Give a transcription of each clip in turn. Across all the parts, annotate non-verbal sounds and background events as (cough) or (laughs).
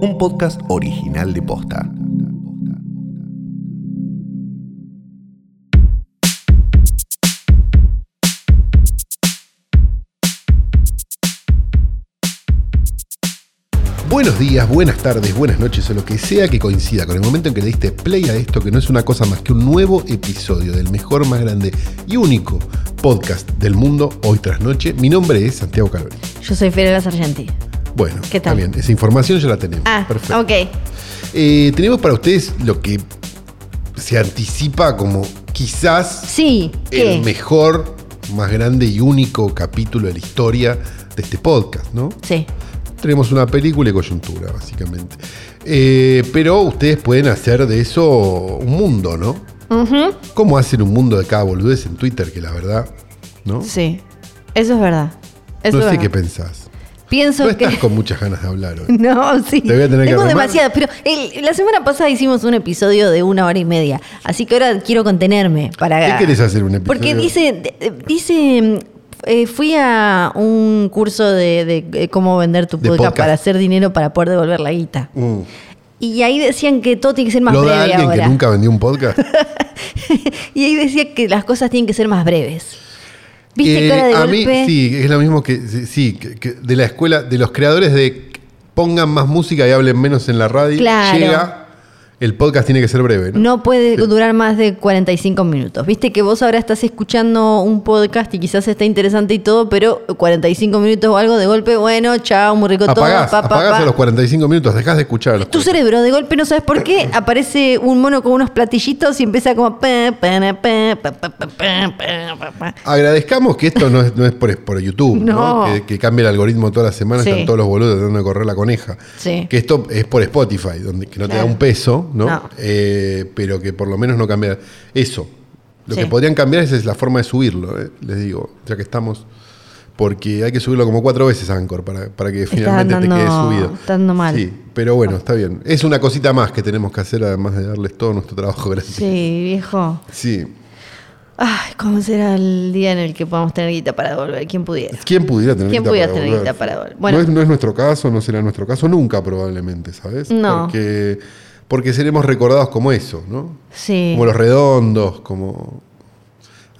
un podcast original de Posta. Buenos días, buenas tardes, buenas noches o lo que sea que coincida con el momento en que le diste play a esto, que no es una cosa más que un nuevo episodio del mejor, más grande y único podcast del mundo hoy tras noche. Mi nombre es Santiago Calori. Yo soy Fiorella Sargenti. Bueno, ¿Qué tal? está bien, esa información ya la tenemos. Ah, Perfecto. ok. Eh, tenemos para ustedes lo que se anticipa como quizás Sí, ¿qué? el mejor, más grande y único capítulo de la historia de este podcast, ¿no? Sí. Tenemos una película y coyuntura, básicamente. Eh, pero ustedes pueden hacer de eso un mundo, ¿no? ¿Cómo hacen un mundo de cada boludez en Twitter? Que la verdad, ¿no? Sí. Eso es verdad. Eso no es sé verdad. qué pensás. Pienso No que. estás con muchas ganas de hablar hoy. (laughs) No, sí. Te voy a tener que Tengo demasiadas. Pero el- la semana pasada hicimos un episodio de una hora y media. Así que ahora quiero contenerme para. ¿Qué querés hacer un episodio? Porque dice. Dice. eh, fui a un curso de, de, cómo vender tu podcast, podcast. para hacer dinero para poder devolver la guita. Mm. Y ahí decían que todo tiene que ser más ¿Lo da breve alguien ahora. que nunca vendió un podcast? (laughs) y ahí decía que las cosas tienen que ser más breves. ¿Viste Eh, cara de a golpe? mí sí, es lo mismo que sí, que- que de la escuela, de los creadores de pongan más música y hablen menos en la radio, Claro. llega, el podcast tiene que ser breve, ¿no? No puede durar más de 45 minutos. Viste que vos ahora estás escuchando un podcast y quizás está interesante y todo, pero 45 minutos o algo de golpe, bueno, chao, muy rico todo. Pa, pa, los 45 minutos, dejás de escuchar. Tu cerebro de golpe, no sabes por qué, aparece un mono con unos platillitos y empieza como... Agradezcamos que esto no es, no es por, por, YouTube, ¿no? ¿no? Que, que, cambia el algoritmo todas las semanas, sí. están todos los boludos tratando de correr la coneja. Sí. Que esto es por Spotify, donde que no claro. te da un peso ¿no? No. Eh, pero que por lo menos no cambia eso. Lo Sí. que podrían cambiar es, es la forma de subirlo, eh, les digo, ya que estamos. Porque hay que subirlo como cuatro veces a Anchor para, para que finalmente te quede subido. está mal. Sí, pero bueno, está bien. Es una cosita más que tenemos que hacer, además de darles todo nuestro trabajo (laughs) gratis. Sí, viejo. Sí. Ay, ¿cómo será el día en el que podamos tener guita para devolver? ¿Quién pudiera? ¿Quién pudiera tener ¿Quién guita pudiera para tener guita para? Bueno. no, es, no es nuestro caso, no será nuestro caso nunca probablemente, ¿sabes? No. Porque, porque seremos recordados como eso, ¿no? Sí. Como los redondos, como...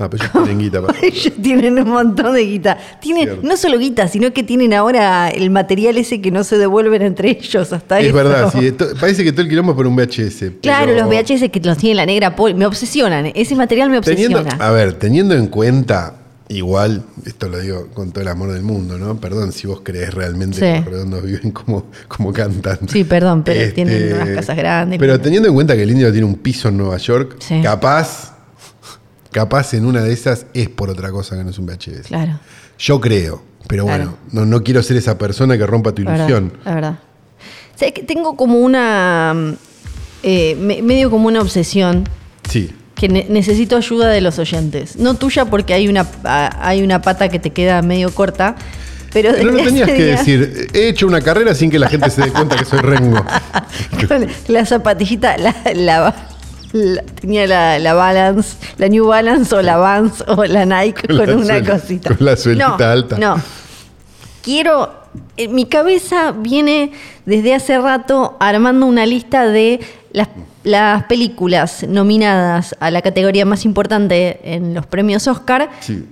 Ah, pero ellos tienen guita para... (laughs) Ellos tienen un montón de guita. Tienen Cierto. no solo guita, sino que tienen ahora el material ese que no se devuelven entre ellos hasta Es verdad, sí. Parece que todo el quilombo es por un VHS. Claro, pero los VHS que los tiene la negra Pol, me obsesionan. Ese material me Teniendo, obsesiona. a ver, teniendo en cuenta, igual, esto lo digo con todo el amor del mundo, ¿no? Perdón si vos creés realmente Sí. que los redondos viven como, como cantan. Sí, perdón, pero Este, tienen unas casas grandes. Pero teniendo en cuenta que el indio tiene un piso en Nueva York, Sí. capaz, capaz en una de esas es por otra cosa que no es un VHS. Claro, Yo creo, pero Claro. bueno, no, no quiero ser esa persona que rompa tu la verdad. ilusión. La verdad. ¿Sabes que tengo como una. mm, eh, me- medio como una obsesión Sí. Que ne- necesito ayuda de los oyentes. No tuya porque hay una, hay una pata que te queda medio corta. Pero, Pero no tenías que decir, he hecho una carrera sin que la gente se dé cuenta que soy Rengo. Con la zapatillita, la, la- la- tenía la, la Balance, la New Balance o la Vans o la Nike Con una suela- cosita. con la suelita no, alta. No. Quiero. En mi cabeza viene desde hace rato armando una lista de las, las películas nominadas a la categoría más importante en los premios Oscar. Sí.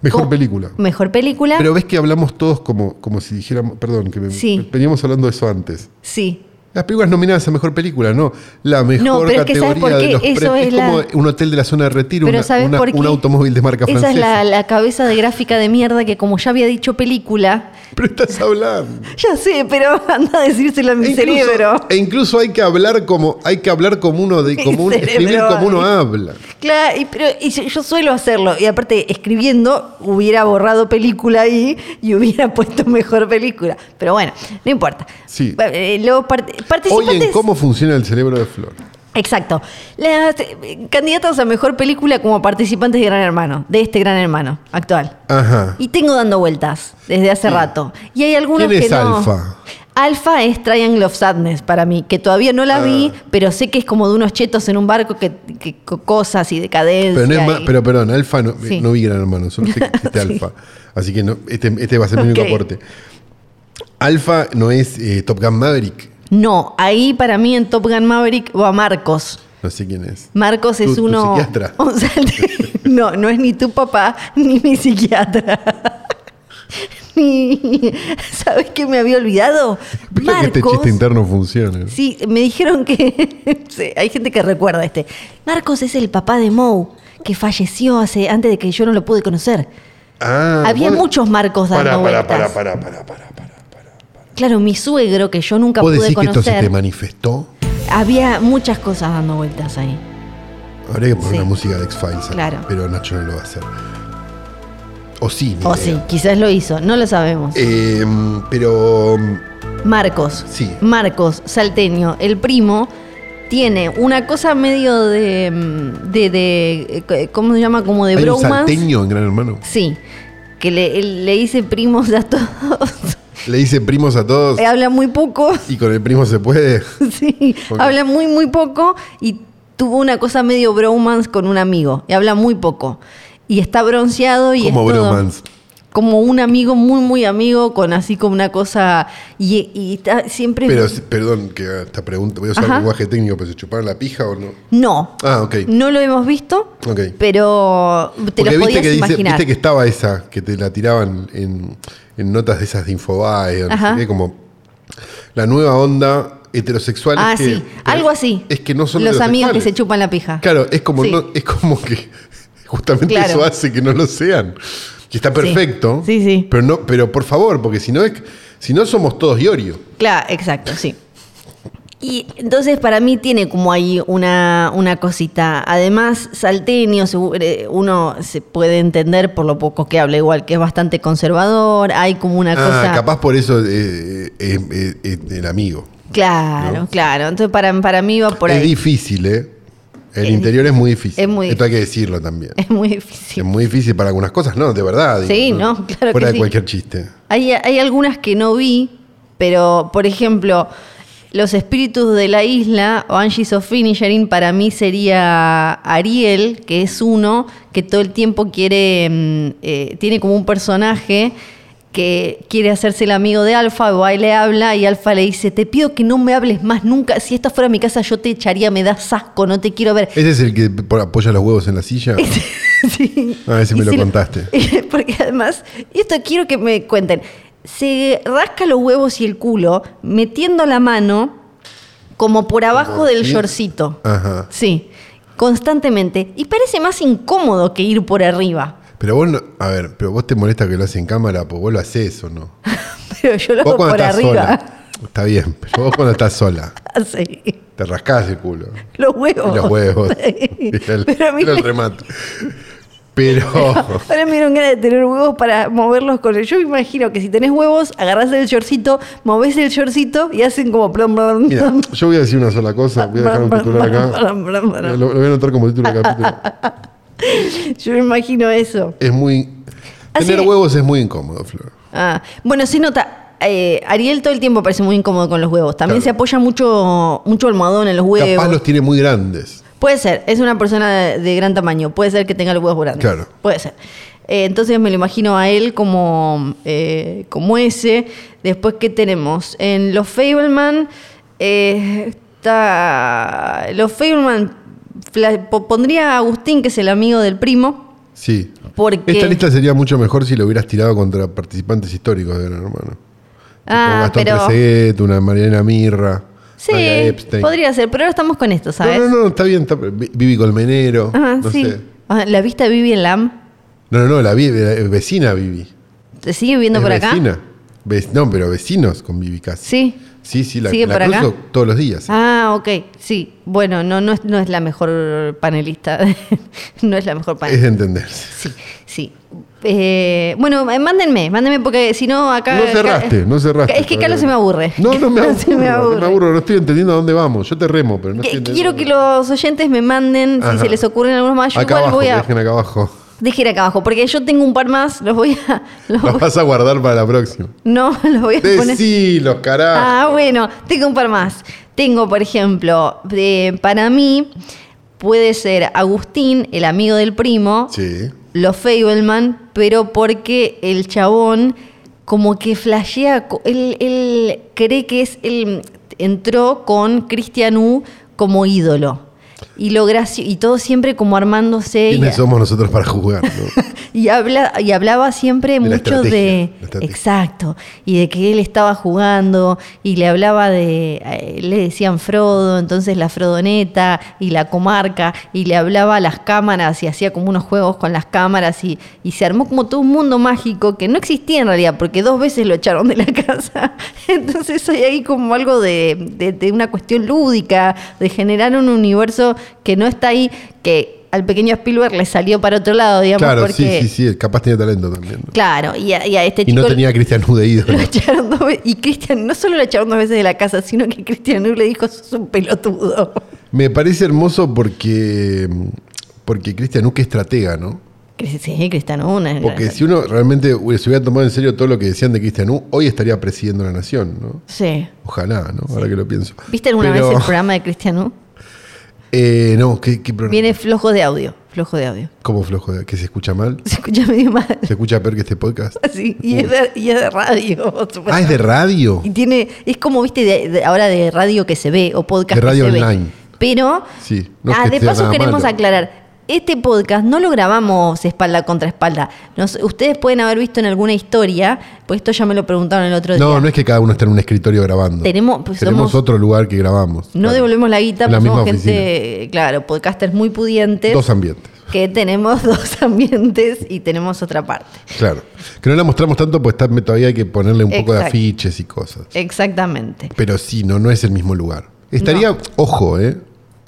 Mejor película. Mejor película. Pero ves que hablamos todos como, como si dijéramos, perdón, que me- Sí. veníamos hablando de eso antes. sí. Las películas nominadas a mejor película, no. La mejor No, pero es que ¿sabes categoría de los Eso premios. es Es, la- como un hotel de la zona de retiro, Pero una- ¿sabes una- por qué? un automóvil de marca Esa francesa. es la, la cabeza de gráfica de mierda que como ya había dicho película, Pero estás hablando. ya sé, pero (laughs) anda a decírselo a mi E incluso, cerebro. e incluso hay que hablar como hay que hablar como uno de (laughs) como un, escribir como uno habla. Claro, y, pero y yo yo suelo hacerlo. Y aparte, escribiendo, hubiera borrado película ahí y hubiera (laughs) puesto mejor película. Pero bueno, no importa. Sí. Eh, los Hoy participantes. en cómo funciona el cerebro de Flor. Exacto. Las eh, candidatas a mejor película como participantes de Gran Hermano, de este Gran Hermano actual. Ajá. Y tengo dando vueltas desde hace rato. Y hay algunos ¿Quién que es no. Alfa? Alfa es Triangle of Sadness para mí, que todavía no la vi, Ah. pero sé que es como de unos chetos en un barco que, que- co- cosas y decadencia. Pero, no es y- pero perdón, Alfa no, Sí. no vi Gran Hermano, solo sé que (laughs) existe Sí. Alfa. Así que no, este, este va a ser mi único aporte. Alfa no es eh, Top Gun Maverick. No, ahí para mí en Top Gun Maverick va Marcos. No sé quién es. Marcos ¿Tu- es tu uno. psiquiatra? (laughs) un (laughs) no, no es ni tu papá ni mi psiquiatra. (laughs) ni. ¿Sabes qué me había olvidado? Espero que este chiste interno funcione. Sí, me dijeron que. sí, hay gente que recuerda este. Marcos es el papá de Moe, que falleció hace antes de que yo no lo pude conocer. Ah, Había vos- muchos Marcos dando Pará, pará, vueltas. pará, pará, pará, pará, pará. Claro, mi suegro, que yo nunca ¿Vos pude decís que esto se conocer. te manifestó? había muchas cosas dando vueltas ahí. Habría que poner Sí. una música de X-Files. Claro. Pero Nacho no lo va a hacer. O sí, ni O idea. sí, quizás lo hizo, no lo sabemos. Eh, pero. Marcos. Sí. Marcos, salteño, el primo, tiene una cosa medio de. mm, de, de eh, ¿Cómo se llama? Como de ¿Hay un bromance. salteño en Gran Hermano? Sí. Que le, le dice primos a todos. Le dice primos a todos Eh, Habla muy poco. y con el primo se puede. (laughs) Sí. Habla muy, muy poco y tuvo una cosa medio bromance con un amigo. Y habla muy poco. Y está bronceado y Como es todo- bromance. como un amigo muy, muy amigo, con así como una cosa. Y, y está siempre. Pero, perdón, que esta pregunta, voy a usar Ajá. lenguaje técnico, pero ¿se chuparon la pija o no? No. Ah, ok. No lo hemos visto, Ok. pero te Porque lo viste podías dice, imaginar. viste que estaba esa, que te la tiraban en, en notas de esas de Infobae, no sé qué, como la nueva onda heterosexual. ah, que- sí. Algo así. Es que no son Los amigos que se chupan la pija. Claro, es como, Sí. no- es como que (laughs) justamente Claro. eso hace que no lo sean. Que está perfecto. Sí, sí. Pero no, pero por favor, porque si no es, si no somos todos Iorio. Claro, exacto, sí. Y entonces para mí tiene como ahí una, una cosita. Además, salteño, eh, uno se puede entender por lo poco que habla, igual que es bastante conservador, hay como una Ah, cosa... capaz por eso eh, eh, eh, eh, el amigo. Claro, ¿no? claro. Entonces para, para mí va por es ahí. difícil, ¿eh? El Es interior es muy difícil. es muy Esto hay que decirlo también. (laughs) Es muy difícil. Es muy difícil para algunas cosas, no, de verdad. Sí, no, claro Fuera que de sí. cualquier chiste. Hay, hay algunas que no vi, pero por ejemplo, los espíritus de la isla o Angie of para mí sería Ariel, que es uno que todo el tiempo quiere, mm, eh, tiene como un personaje que quiere hacerse el amigo de Alfa, o ahí le habla y Alfa le dice, te pido que no me hables más nunca, si esta fuera mi casa yo te echaría, me das asco, no te quiero ver. ¿Ese es el que apoya los huevos en la silla? (laughs) Sí. Ah, ese me Y lo contaste. (laughs) Porque además, esto quiero que me cuenten. Se rasca los huevos y el culo metiendo la mano como por abajo Como del shortcito. Ajá. Sí, constantemente. Y parece más incómodo que ir por arriba. Pero vos no, a ver, pero vos te molesta que lo haces en cámara, pues vos lo haces o no. (laughs) Pero yo lo hago por arriba. sola. Está bien, pero vos cuando estás sola, (laughs) Sí. te rascás el culo. Los huevos. Y los huevos. (laughs) Sí. Era el, Pero a mí era el remate. Pero. (laughs) Ahora me dieron ganas de tener huevos para moverlos con el. Yo me imagino que si tenés huevos, agarrás el shortcito, movés el shortcito y hacen como plom, plom, Mira, yo voy a decir una sola cosa. Voy a dejar un titular acá. Lo, lo voy a anotar como título de capítulo. (laughs) Yo me imagino eso. Es muy. Así- Tener huevos es muy incómodo, Flor. Ah, bueno, se nota. eh, Ariel todo el tiempo parece muy incómodo con los huevos. También Claro. se apoya mucho, mucho almohadón en los huevos. Capaz los tiene muy grandes. Puede ser, es una persona de, de gran tamaño. Puede ser que tenga los huevos grandes. Claro. Puede ser. Eh, entonces me lo imagino a él como, eh, como ese. Después, ¿qué tenemos? En los Fableman eh, está. Los Fableman. Pondría a Agustín, que es el amigo del primo. Sí. Porque. Esta lista sería mucho mejor si lo hubieras tirado contra participantes históricos de Gran Hermano. Ah, Gastón pero- una Mariana Mirra, Sí, Epstein. podría ser, pero ahora estamos con esto, ¿sabes? No, no, no, está bien. Está, Vi- Vivi Colmenero. Ajá, no sí. sé. Ah, ¿La vista de Vivi en LAM? No, no, no, la, vi- la vecina Vivi. ¿Te sigue viviendo Es por acá? vecina. Ve- no, pero vecinos con Vivi casi. Sí. Sí, sí, la, ¿Sigue la por acá? cruzo todos los días. Ah, ok, sí. Bueno, no, no, es, no es la mejor panelista. (laughs) no es la mejor es panelista. de entenderse. Sí, sí. Eh, bueno, eh, mándenme, mándenme porque si no acá... No cerraste, acá- no cerraste. Es que Carlos se me aburre. No, no me (laughs) aburro, Se me no aburre. me aburro, no estoy entendiendo a dónde vamos. Yo te remo, pero no Que- estoy entendiendo Quiero que los oyentes me manden, si se les ocurren algunos más. Yo Acá igual abajo, voy a... dejen acá abajo. Dejen acá abajo, porque yo tengo un par más, los voy a... Los Los voy- vas a guardar para la próxima. no, (laughs) los voy a poner... Decilos, carajo. Ah, bueno, tengo un par más. Tengo, por ejemplo, para mí puede ser Agustín, el amigo del primo, Sí. los Fableman, pero porque el chabón como que flashea, él, él cree que es el... entró con Cristian U como ídolo. Y, lo graci- y todo siempre como armándose. y- ¿Quiénes somos nosotros para jugar? no? (laughs) y, habla, y hablaba siempre De mucho de... Exacto. Y de que él estaba jugando y le hablaba de... eh, Le decían Frodo, entonces la Frodoneta y la comarca y le hablaba a las cámaras y hacía como unos juegos con las cámaras y, y se armó como todo un mundo mágico que no existía en realidad porque dos veces lo echaron de la (laughs) casa. Entonces hay ahí como algo de, de- de una cuestión lúdica, de generar un universo que no está ahí, que al pequeño Spielberg le salió para otro lado, digamos, Claro, porque... sí, sí, sí, capaz tenía talento también. ¿no? Claro, y a, y a este Y chico no tenía a Cristian U de ídolo. lo. Y Cristian no solo lo echaron dos veces de la casa, sino que Cristian le dijo, sos un pelotudo. Me parece hermoso porque, porque Cristian U que estratega, ¿no? Sí, Cristian una. Porque si uno realmente se hubiera tomado en serio todo lo que decían de Cristian U, hoy estaría presidiendo la nación, ¿no? Sí. Ojalá, ¿no? Ahora que lo pienso. ¿Viste alguna Pero- vez el programa de Cristian U? Eh, no, ¿qué, qué programa? Viene flojo de audio, flojo de audio. ¿Cómo flojo? de- ¿Que se escucha mal? Se escucha medio mal. ¿Se escucha peor que este podcast? (laughs) Así, y, es de, y es de radio. Ah, es de radio. Y tiene, es como, viste, de- de- ahora de radio que se ve o podcast De radio que se ve. online. Pero, Sí, no es ah, que de paso queremos malo. aclarar. Este podcast no lo grabamos espalda contra espalda. Nos- ustedes pueden haber visto en alguna historia, pues esto ya me lo preguntaron el otro No, día. no es que cada uno esté en un escritorio grabando. Tenemos- pues Tenemos somos- otro lugar que grabamos. No Claro. devolvemos la guita, la porque somos misma gente, claro, podcasters muy pudientes. Dos ambientes. que tenemos (laughs) dos ambientes y tenemos otra parte. Claro. Que no la mostramos tanto porque está- todavía hay que ponerle un poco de afiches y cosas. Exactamente. Pero sí, no, no es el mismo lugar. Estaría, ojo, ¿eh?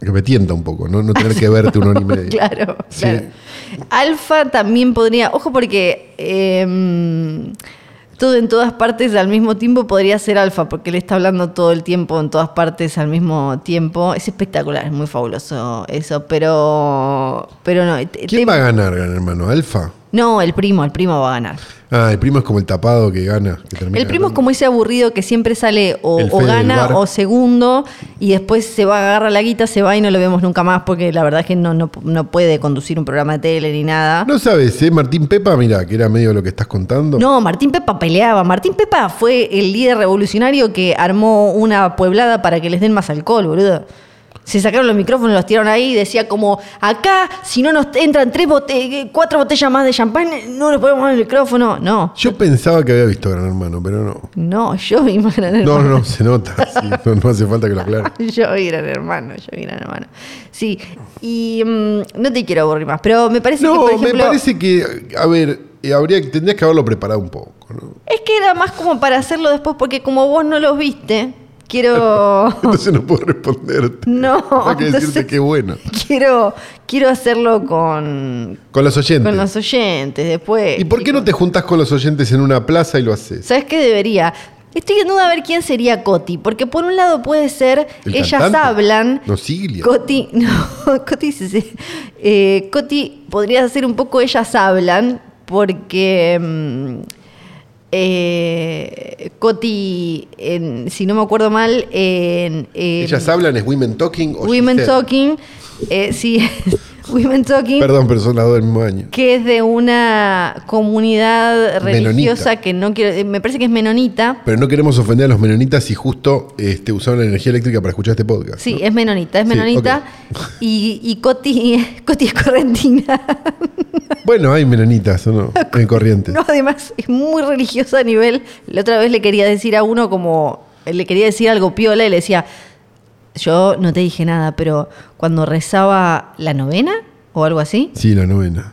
Que me tienta un poco, ¿no? No tener que verte una hora y media. (laughs) Claro, Sí. claro. Alfa también podría, ojo porque eh, todo en todas partes al mismo tiempo podría ser alfa, porque él está hablando todo el tiempo en todas partes al mismo tiempo. Es espectacular, es muy fabuloso eso, pero pero no. ¿Quién va a ganar, gran hermano? ¿Alfa? No, el primo, el primo va a ganar. Ah, el primo es como el tapado que gana. que termina El primo es como ese aburrido que siempre sale o, o gana o segundo y después se va, agarra la guita, se va y no lo vemos nunca más porque la verdad es que no, no, no puede conducir un programa de tele ni nada. No sabes, ¿eh? Martín Pepa, mira, que era medio lo que estás contando. No, Martín Pepa peleaba. Martín Pepa fue el líder revolucionario que armó una pueblada para que les den más alcohol, boludo. Se sacaron los micrófonos, los tiraron ahí y decía como, acá, si no nos entran tres bote- cuatro botellas más de champán, no les podemos dar el micrófono. No, Yo pensaba que había visto Gran Hermano, pero no. no, yo vi más Gran No, Hermano. no, no, se nota. sí, no, no hace falta que lo aclare. (laughs) Yo vi Gran Hermano, yo vi Gran Hermano. Sí, y mm, no te quiero aburrir más, pero me parece que, No, por ejemplo, me parece que, a ver, eh, habría, tendrías que haberlo preparado un poco, ¿no? es que era más como para hacerlo después, porque como vos no los viste, quiero... (laughs) Entonces no puedo responderte. No, Hay que decirte que bueno. quiero, quiero hacerlo con, Con los oyentes. con los oyentes después. ¿Y por qué no te juntas con los oyentes en una plaza y lo haces? ¿Sabes qué debería? Estoy en duda a ver quién sería Coti, porque por un lado puede ser ¿El ellas cantante? hablan. No, Siglia. Coti, (laughs) no, Coti, sí, sí. Eh, Coti podría ser un poco ellas hablan, porque mm, eh, Coti, en- si no me acuerdo mal, en, en ¿Ellas hablan? ¿Es Women Talking o Women? Talking, eh, sí, (laughs) Women Talking, Perdón, pero son las dos del mismo año. que es de una comunidad religiosa Menonita. que no quiero, eh, me parece que es menonita. Pero no queremos ofender a los menonitas y justo este, usaron la energía eléctrica para escuchar este podcast. Sí, ¿no? es menonita, es Sí, menonita. Y, y Coti, (laughs) Coti es correntina. (laughs) Bueno, hay menonitas, ¿o no? (laughs) En Corrientes. No, además es muy religiosa a nivel. La otra vez le quería decir a uno como. Le quería decir algo piola y le decía. Yo no te dije nada, pero cuando rezaba la novena o algo así, Sí, la novena.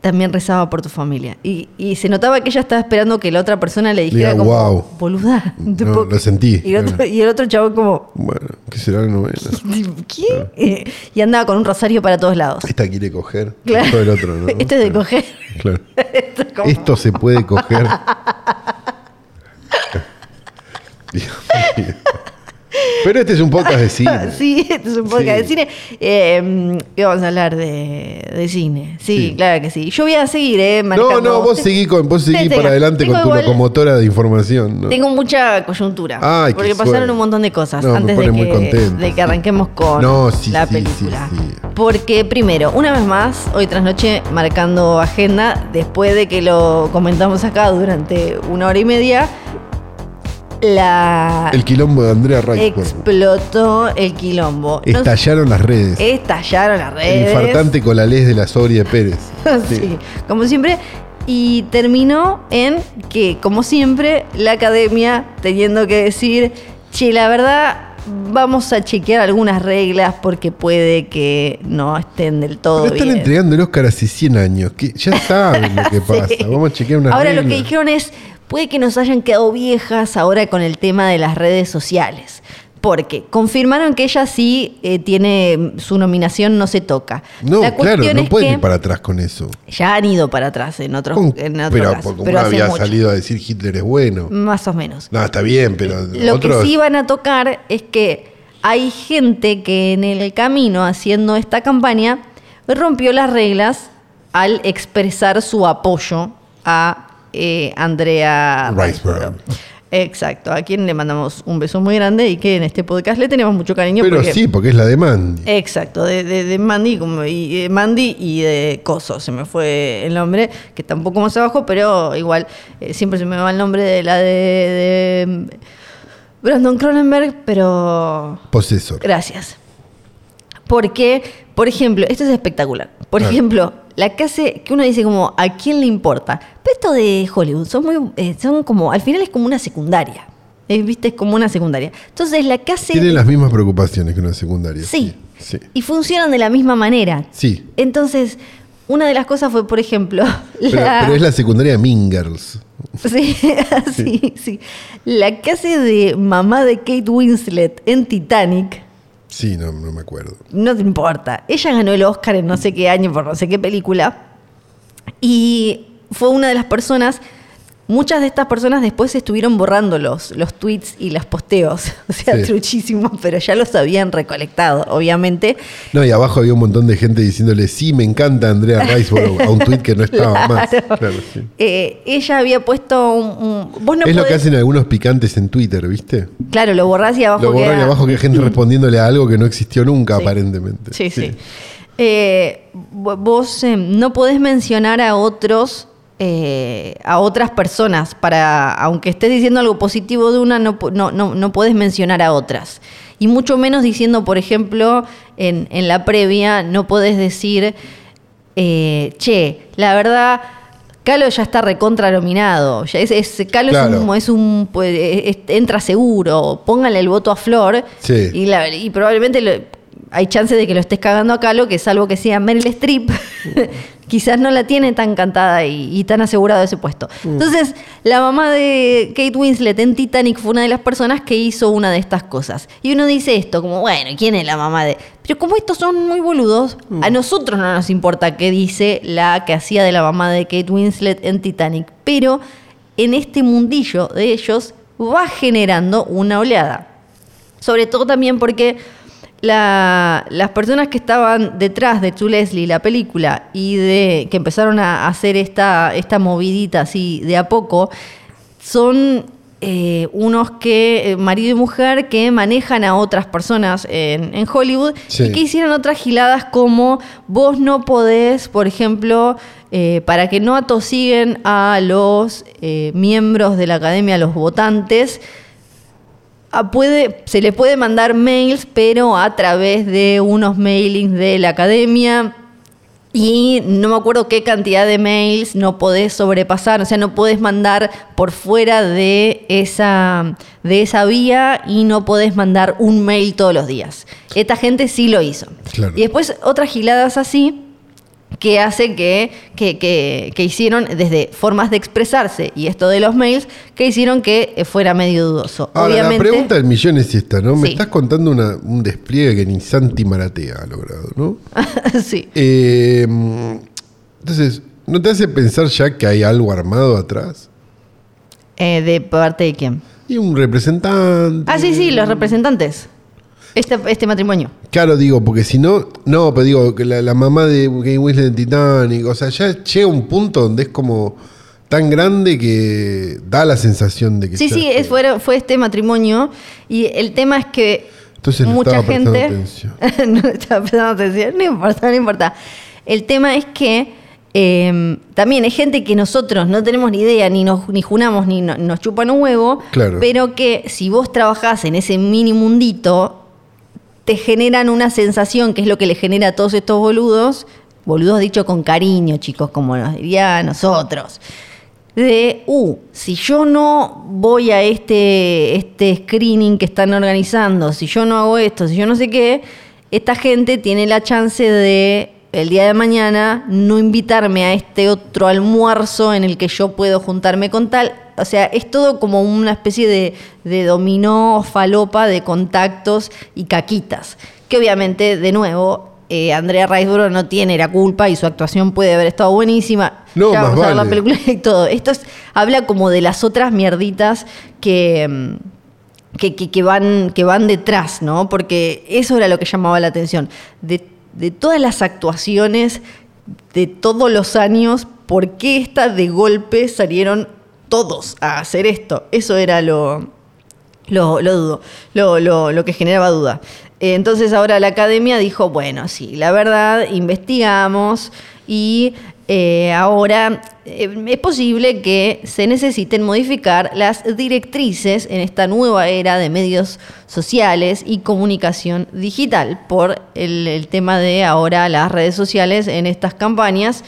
también rezaba por tu familia. Y, y se notaba que ella estaba esperando que la otra persona le dijera Diga, como, "Guau". boluda. (laughs) (laughs) No, lo sentí, Y el, otro, y el otro chavo como, Bueno, ¿qué será la novena? (laughs) ¿qué? Eh, y andaba con un rosario para todos lados. Esta quiere coger. Claro. El otro, ¿no? Esto es de coger. Claro. Esto es como- Esto se puede coger. Dios mío. Pero este es un podcast de cine. (laughs) Sí, este es un podcast Sí. de cine. Eh, y vamos a hablar de, de cine. Sí, Sí. claro que sí. Yo voy a seguir, ¿eh? No, manejando- no, vos seguí, con, vos seguí para adelante con tu igual- locomotora de información. ¿no? Tengo mucha coyuntura. Ay, qué porque pasaron suerte. un montón de cosas No, antes de que, contento. de que arranquemos con No, sí, la película. Porque primero, una vez más, hoy tras noche marcando agenda, después de que lo comentamos acá durante una hora y media, la El quilombo de Andrea Riseborough. explotó el quilombo. Estallaron las redes. estallaron las El redes. infartante con la ley de la Soria Pérez. (laughs) sí, como siempre. Y terminó en que, como siempre, la academia teniendo que decir, che, la verdad, vamos a chequear algunas reglas porque puede que no estén del todo Pero están bien. entregando el Oscar hace 100 años. Que ya saben lo que (laughs) pasa. Sí. Vamos a chequear una Ahora lo que dijeron es, puede que nos hayan quedado viejas ahora con el tema de las redes sociales. Porque confirmaron que ella sí eh, tiene su nominación, no se toca. No, La claro, no pueden ir para atrás con eso. ya han ido para atrás en otros, Con- en otros pero casos, pero había mucho. salido a decir Hitler es bueno. Más o menos. No, está bien, pero Lo otros... que sí van a tocar es que hay gente que en el camino haciendo esta campaña rompió las reglas al expresar su apoyo a eh, Andrea Riseborough. Exacto, a quien le mandamos un beso muy grande y que en este podcast le tenemos mucho cariño. Pero porque- sí, porque es la de Mandy. Exacto, de, de- de Mandy, como, y, de Mandy y de Coso, se me fue el nombre, que está un poco más abajo, pero igual eh, siempre se me va el nombre de la de, de mm, Brandon Cronenberg, pero Posesor. gracias. Porque, por ejemplo, esto es espectacular. Por ejemplo, la que hace, que uno dice como, ¿a quién le importa? Pero esto de Hollywood, son muy, eh, son como, al final es como una secundaria. Eh, ¿Viste? Es como una secundaria. Entonces, la que hace... Tiene las mismas preocupaciones que una secundaria. Sí. Sí. Y funcionan de la misma manera. Sí. Entonces, una de las cosas fue, por ejemplo, (laughs) Pero, la, pero es la secundaria Mean Girls. sí, (laughs) sí, sí. La que hace de mamá de Kate Winslet en Titanic. Sí, no, no me acuerdo. No te importa. Ella ganó el Oscar en no sé qué año por no sé qué película. Y fue una de las personas. Muchas de estas personas después estuvieron borrando los, los tweets y los posteos. (laughs) O sea, Sí. truchísimos, pero ya los habían recolectado, obviamente. No, y abajo había un montón de gente diciéndole, sí, me encanta Andrea Riseborough, a un tweet que no (laughs) estaba más. Claro. Sí. Eh, ella había puesto un. un- vos no es lo que hacen algunos picantes en Twitter, ¿viste? Claro, lo borrás y abajo Lo borran y queda- abajo que hay gente (laughs) respondiéndole a algo que no existió nunca, Sí. aparentemente. Sí, sí. Eh, vo- vos eh, no podés mencionar a otros, eh, a otras personas, para, aunque estés diciendo algo positivo de una, no, no, no, no podés mencionar a otras. Y mucho menos diciendo, por ejemplo, en, en la previa, no podés decir, eh, che, la verdad. Calo ya está recontra nominado. Ya es, es- Calo Claro. es un, es un pues, es- entra seguro. Póngale el voto a Flor. Sí. Y, la- y probablemente lo- hay chance de que lo estés cagando a Calo, que salvo que sea Meryl Streep, (laughs) quizás no la tiene tan cantada y, y tan asegurado ese puesto. Entonces, la mamá de Kate Winslet en Titanic fue una de las personas que hizo una de estas cosas. Y uno dice esto, como, bueno, ¿quién es la mamá de...? Pero como estos son muy boludos, a nosotros no nos importa qué dice la que hacía de la mamá de Kate Winslet en Titanic. Pero en este mundillo de ellos va generando una oleada. Sobre todo también porque la- las personas que estaban detrás de To Leslie, la película, y de que empezaron a hacer esta, esta movidita así de a poco, son eh, unos que, eh, marido y mujer, que manejan a otras personas en, en Hollywood Sí. y que hicieron otras giladas como vos no podés, por ejemplo, eh, para que no atosiguen a los eh, miembros de la academia, a los votantes, puede, se le puede mandar mails, pero a través de unos mailings de la academia. Y no me acuerdo qué cantidad de mails no podés sobrepasar, o sea, no podés mandar por fuera de esa, de esa vía y no podés mandar un mail todos los días. Esta gente sí lo hizo. Claro. Y después otras giladas así que hace que, que, que- que hicieron desde formas de expresarse y esto de los mails que hicieron que eh, fuera medio dudoso. Ahora, Obviamente, la pregunta del millón es esta, ¿no? Me Sí. estás contando una- un despliegue que ni Santi Maratea ha logrado, ¿no? (laughs) sí. Eh, entonces, ¿no te hace pensar ya que hay algo armado atrás? Eh, ¿De parte de quién? Y un representante. Ah, sí, sí, los representantes. Este, este matrimonio. Claro, digo, porque si no, no, pero digo, que la, la mamá de Kate Winslet en Titanic, o sea, ya llega un punto donde es como tan grande que da la sensación de que Sí, sí, es, fue, fue este matrimonio. Y el tema es que Entonces mucha gente. atención. (laughs) no estaba prestando atención. No importa, no importa. El tema es que Eh, también hay gente que nosotros no tenemos ni idea, ni nos ni junamos, ni no- nos chupan un huevo, Claro. pero que si vos trabajás en ese mini mundito, te generan una sensación que es lo que le genera a todos estos boludos, boludos dicho con cariño, chicos, como nos diría a nosotros, de, uh, si yo no voy a este, este screening que están organizando, si yo no hago esto, si yo no sé qué, esta gente tiene la chance de el día de mañana no invitarme a este otro almuerzo en el que yo puedo juntarme con tal. O sea, es todo como una especie de, de dominó falopa de contactos y caquitas. Que obviamente, de nuevo, eh, Andrea Riseborough no tiene la culpa y su actuación puede haber estado buenísima. No, Ya más vamos a ver la vale. película y todo. Esto es- habla como de las otras mierditas que, mm, que, que- que van, que van detrás, ¿no? Porque eso era lo que llamaba la atención. De, de todas las actuaciones de todos los años, ¿por qué esta de golpe salieron todos a hacer esto? Eso era lo, lo, lo dudo, lo, lo- lo que generaba duda. Eh, Entonces ahora la academia dijo, bueno, sí, la verdad, investigamos y eh, ahora eh, es posible que se necesiten modificar las directrices en esta nueva era de medios sociales y comunicación digital por el, tema de ahora las redes sociales en estas campañas.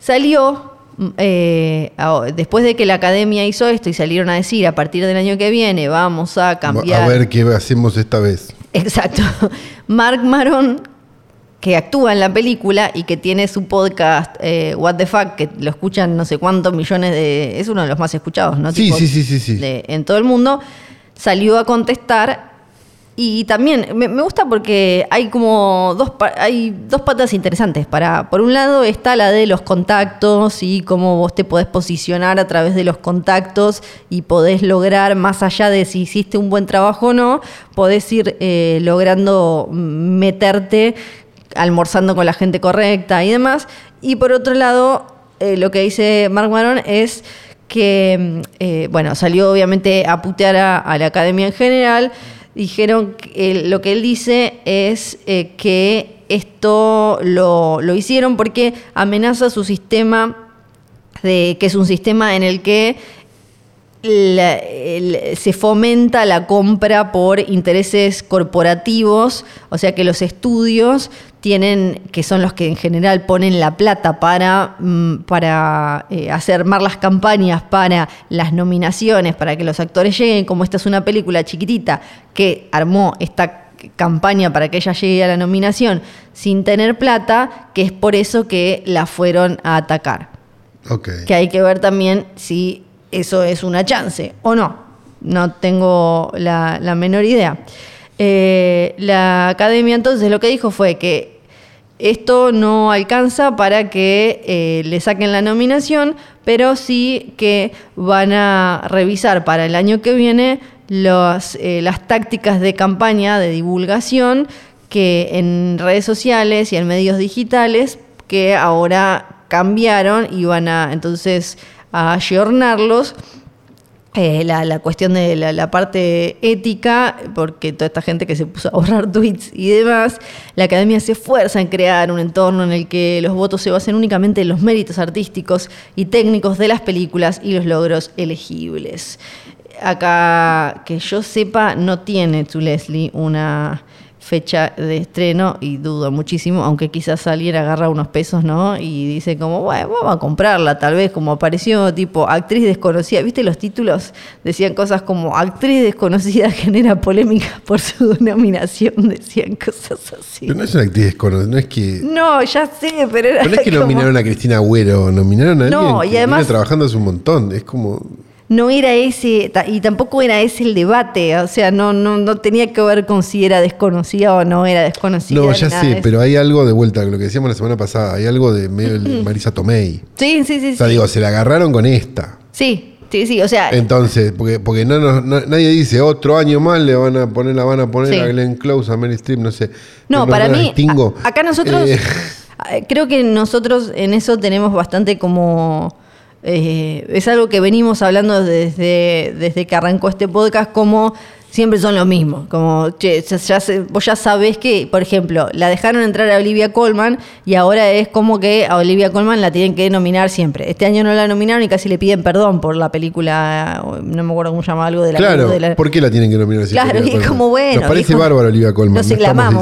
Salió, eh, a- después de que la academia hizo esto y salieron a decir, a partir del año que viene vamos a cambiar... A ver qué hacemos esta vez. Exacto. (laughs) Mark Maron, que actúa en la película y que tiene su podcast eh, What the Fuck, que lo escuchan no sé cuántos millones de... Es uno de los más escuchados, ¿no? Sí, sí, sí, sí, sí. de- en todo el mundo, salió a contestar y también me, gusta porque hay como dos, hay dos patas interesantes. Para, por un lado está la de los contactos y cómo vos te podés posicionar a través de los contactos y podés lograr, más allá de si hiciste un buen trabajo o no, podés ir eh, logrando meterte almorzando con la gente correcta y demás. Y por otro lado, eh, lo que dice Mark Maron es que, eh, bueno, salió obviamente a putear a la academia en general. Dijeron que eh, lo que él dice es eh, que esto lo, lo hicieron porque amenaza su sistema, de, que es un sistema en el que la- el- se fomenta la compra por intereses corporativos, o sea que los estudios tienen, que son los que en general ponen la plata para, mm, para eh, hacer más las campañas, para las nominaciones, para que los actores lleguen, como esta es una película chiquitita que armó esta campaña para que ella llegue a la nominación sin tener plata, que es por eso que la fueron a atacar. Que hay que ver también si eso es una chance o no. No tengo la, menor idea. Eh, la academia entonces lo que dijo fue que esto no alcanza para que eh, le saquen la nominación, pero sí que van a revisar para el año que viene eh, las tácticas de campaña, de divulgación, que en redes sociales y en medios digitales, que ahora cambiaron y van a entonces a ayornarlos. Eh, la, la cuestión de la, la parte ética, porque toda esta gente que se puso a borrar (laughs) tweets y demás, la academia se esfuerza en crear un entorno en el que los votos se basen únicamente en los méritos artísticos y técnicos de las películas y los logros elegibles. Acá, que yo sepa, no tiene tu Leslie una fecha de estreno y dudo muchísimo, aunque quizás alguien agarra unos pesos, ¿no? Y dice como, bueno, vamos a comprarla, tal vez, como apareció tipo actriz desconocida. ¿Viste los títulos? Decían cosas como actriz desconocida (laughs) genera polémica por su nominación, (laughs) decían cosas así. Pero no es una actriz desconocida, no es que. No, ya sé, pero era Pero no es que como- nominaron a Cristina Agüero, nominaron a alguien No, y que además- viene trabajando hace un montón. Es como. No era ese, y tampoco era ese el debate, o sea, no, no, no tenía que ver con si era desconocida o no era desconocida. No, ya sé, pero hay algo de vuelta, lo que decíamos la semana pasada, hay algo de Marisa Tomei. Sí, sí, sí. O sea, sí. digo, se la agarraron con esta. Sí, sí, sí, o sea, Entonces, porque, porque no, nos- no- nadie dice otro año más le van a poner, la van a poner Sí. a Glenn Close, a Meryl Streep, no sé. No, No para mí, a- acá nosotros, eh, creo que nosotros en eso tenemos bastante como, eh, es algo que venimos hablando desde, desde que arrancó este podcast, como siempre son lo mismo. Como, che, ya, ya vos ya sabés que, por ejemplo, la dejaron entrar a Olivia Colman y ahora es como que a Olivia Colman la tienen que nominar siempre. Este año no la nominaron y casi le piden perdón por la película, no me acuerdo cómo se llama, algo de la... Claro, de la- ¿por qué la tienen que nominar? si Claro, y (laughs) es como, bueno, Nos parece dijo- bárbaro Olivia Colman. No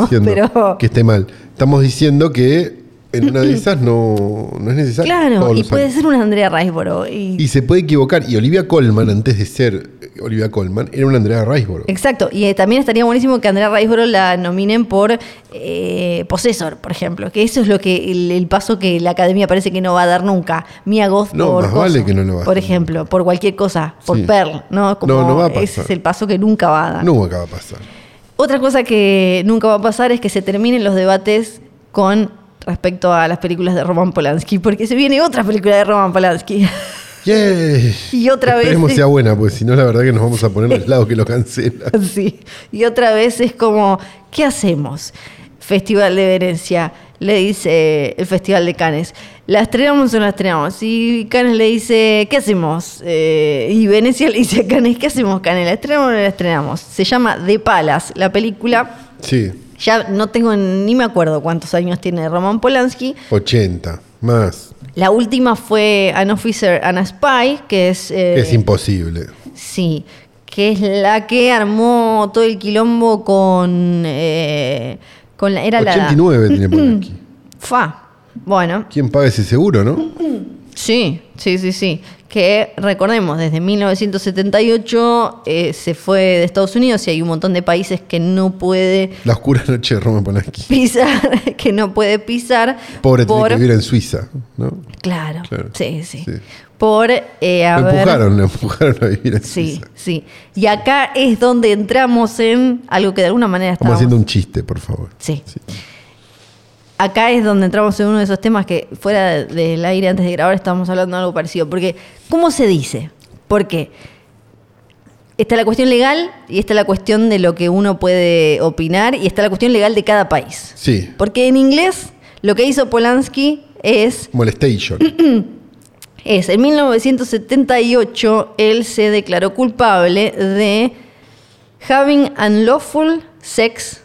diciendo pero- que esté mal. Estamos diciendo que en una de esas no, no es necesario. Claro, y puede años. ser una Andrea Riseborough. Y, Y se puede equivocar. Y Olivia Colman, antes de ser eh, Olivia Colman, era una Andrea Riseborough. Exacto, y eh, también estaría buenísimo que Andrea Riseborough la nominen por eh, Possessor, por ejemplo, que eso es lo que el, el paso que la academia parece que no va a dar nunca. Mia Goth No, por más vale que no lo va a por ese por cualquier cosa, por Sí. Pearl, ¿no? Como No, no va a Ese pasar. es el paso que nunca va a dar. Nunca va a pasar. Otra cosa que nunca va a pasar es que se terminen los debates con respecto a las películas de Roman Polanski, porque se viene otra película de Roman Polanski. Yay. Y otra vez Esperemos sea buena, porque si no, la verdad que nos vamos a poner al lado que lo cancela. (laughs) Sí. Y otra vez es como, ¿qué hacemos? Festival de Venecia, le dice el Festival de Cannes, ¿la estrenamos o no la estrenamos? Y Cannes le dice, ¿qué hacemos? Eh, y Venecia le dice a Cannes, ¿qué hacemos, Cannes? ¿La estrenamos o no la estrenamos? Se llama The Palace, la película. Sí, Ya no tengo ni me acuerdo cuántos años tiene Roman Polanski. 80, más. La última fue An Officer and a Spy, que es... eh, Que es imposible. Sí, que es la que armó todo el quilombo con. eh, con la, era 89 tiene por aquí. la. Fa. Bueno, ¿Quién paga ese seguro, no? sí, sí, sí, sí. Que recordemos, desde 1978 eh, se fue de Estados Unidos y hay un montón de países que no puede La oscura noche de Roman Polanski. pisar, (laughs) que no puede pisar. Pobre tiene por, que vivir en Suiza, ¿no? Claro, Claro, sí, sí. sí. Por eh, Lo empujaron, lo empujaron a vivir en Sí, Suiza. sí. Y acá es donde entramos en algo que de alguna manera Estamos estábamos... haciendo un chiste, por favor. Sí. Acá es donde entramos en uno de esos temas que fuera del aire antes de grabar estábamos hablando de algo parecido. Porque, ¿cómo se dice? Porque está la cuestión legal y está la cuestión de lo que uno puede opinar y está la cuestión legal de cada país. Sí, Porque en inglés lo que hizo Polanski es Molestation. (clears throat) es, en 1978 él se declaró culpable de having unlawful sex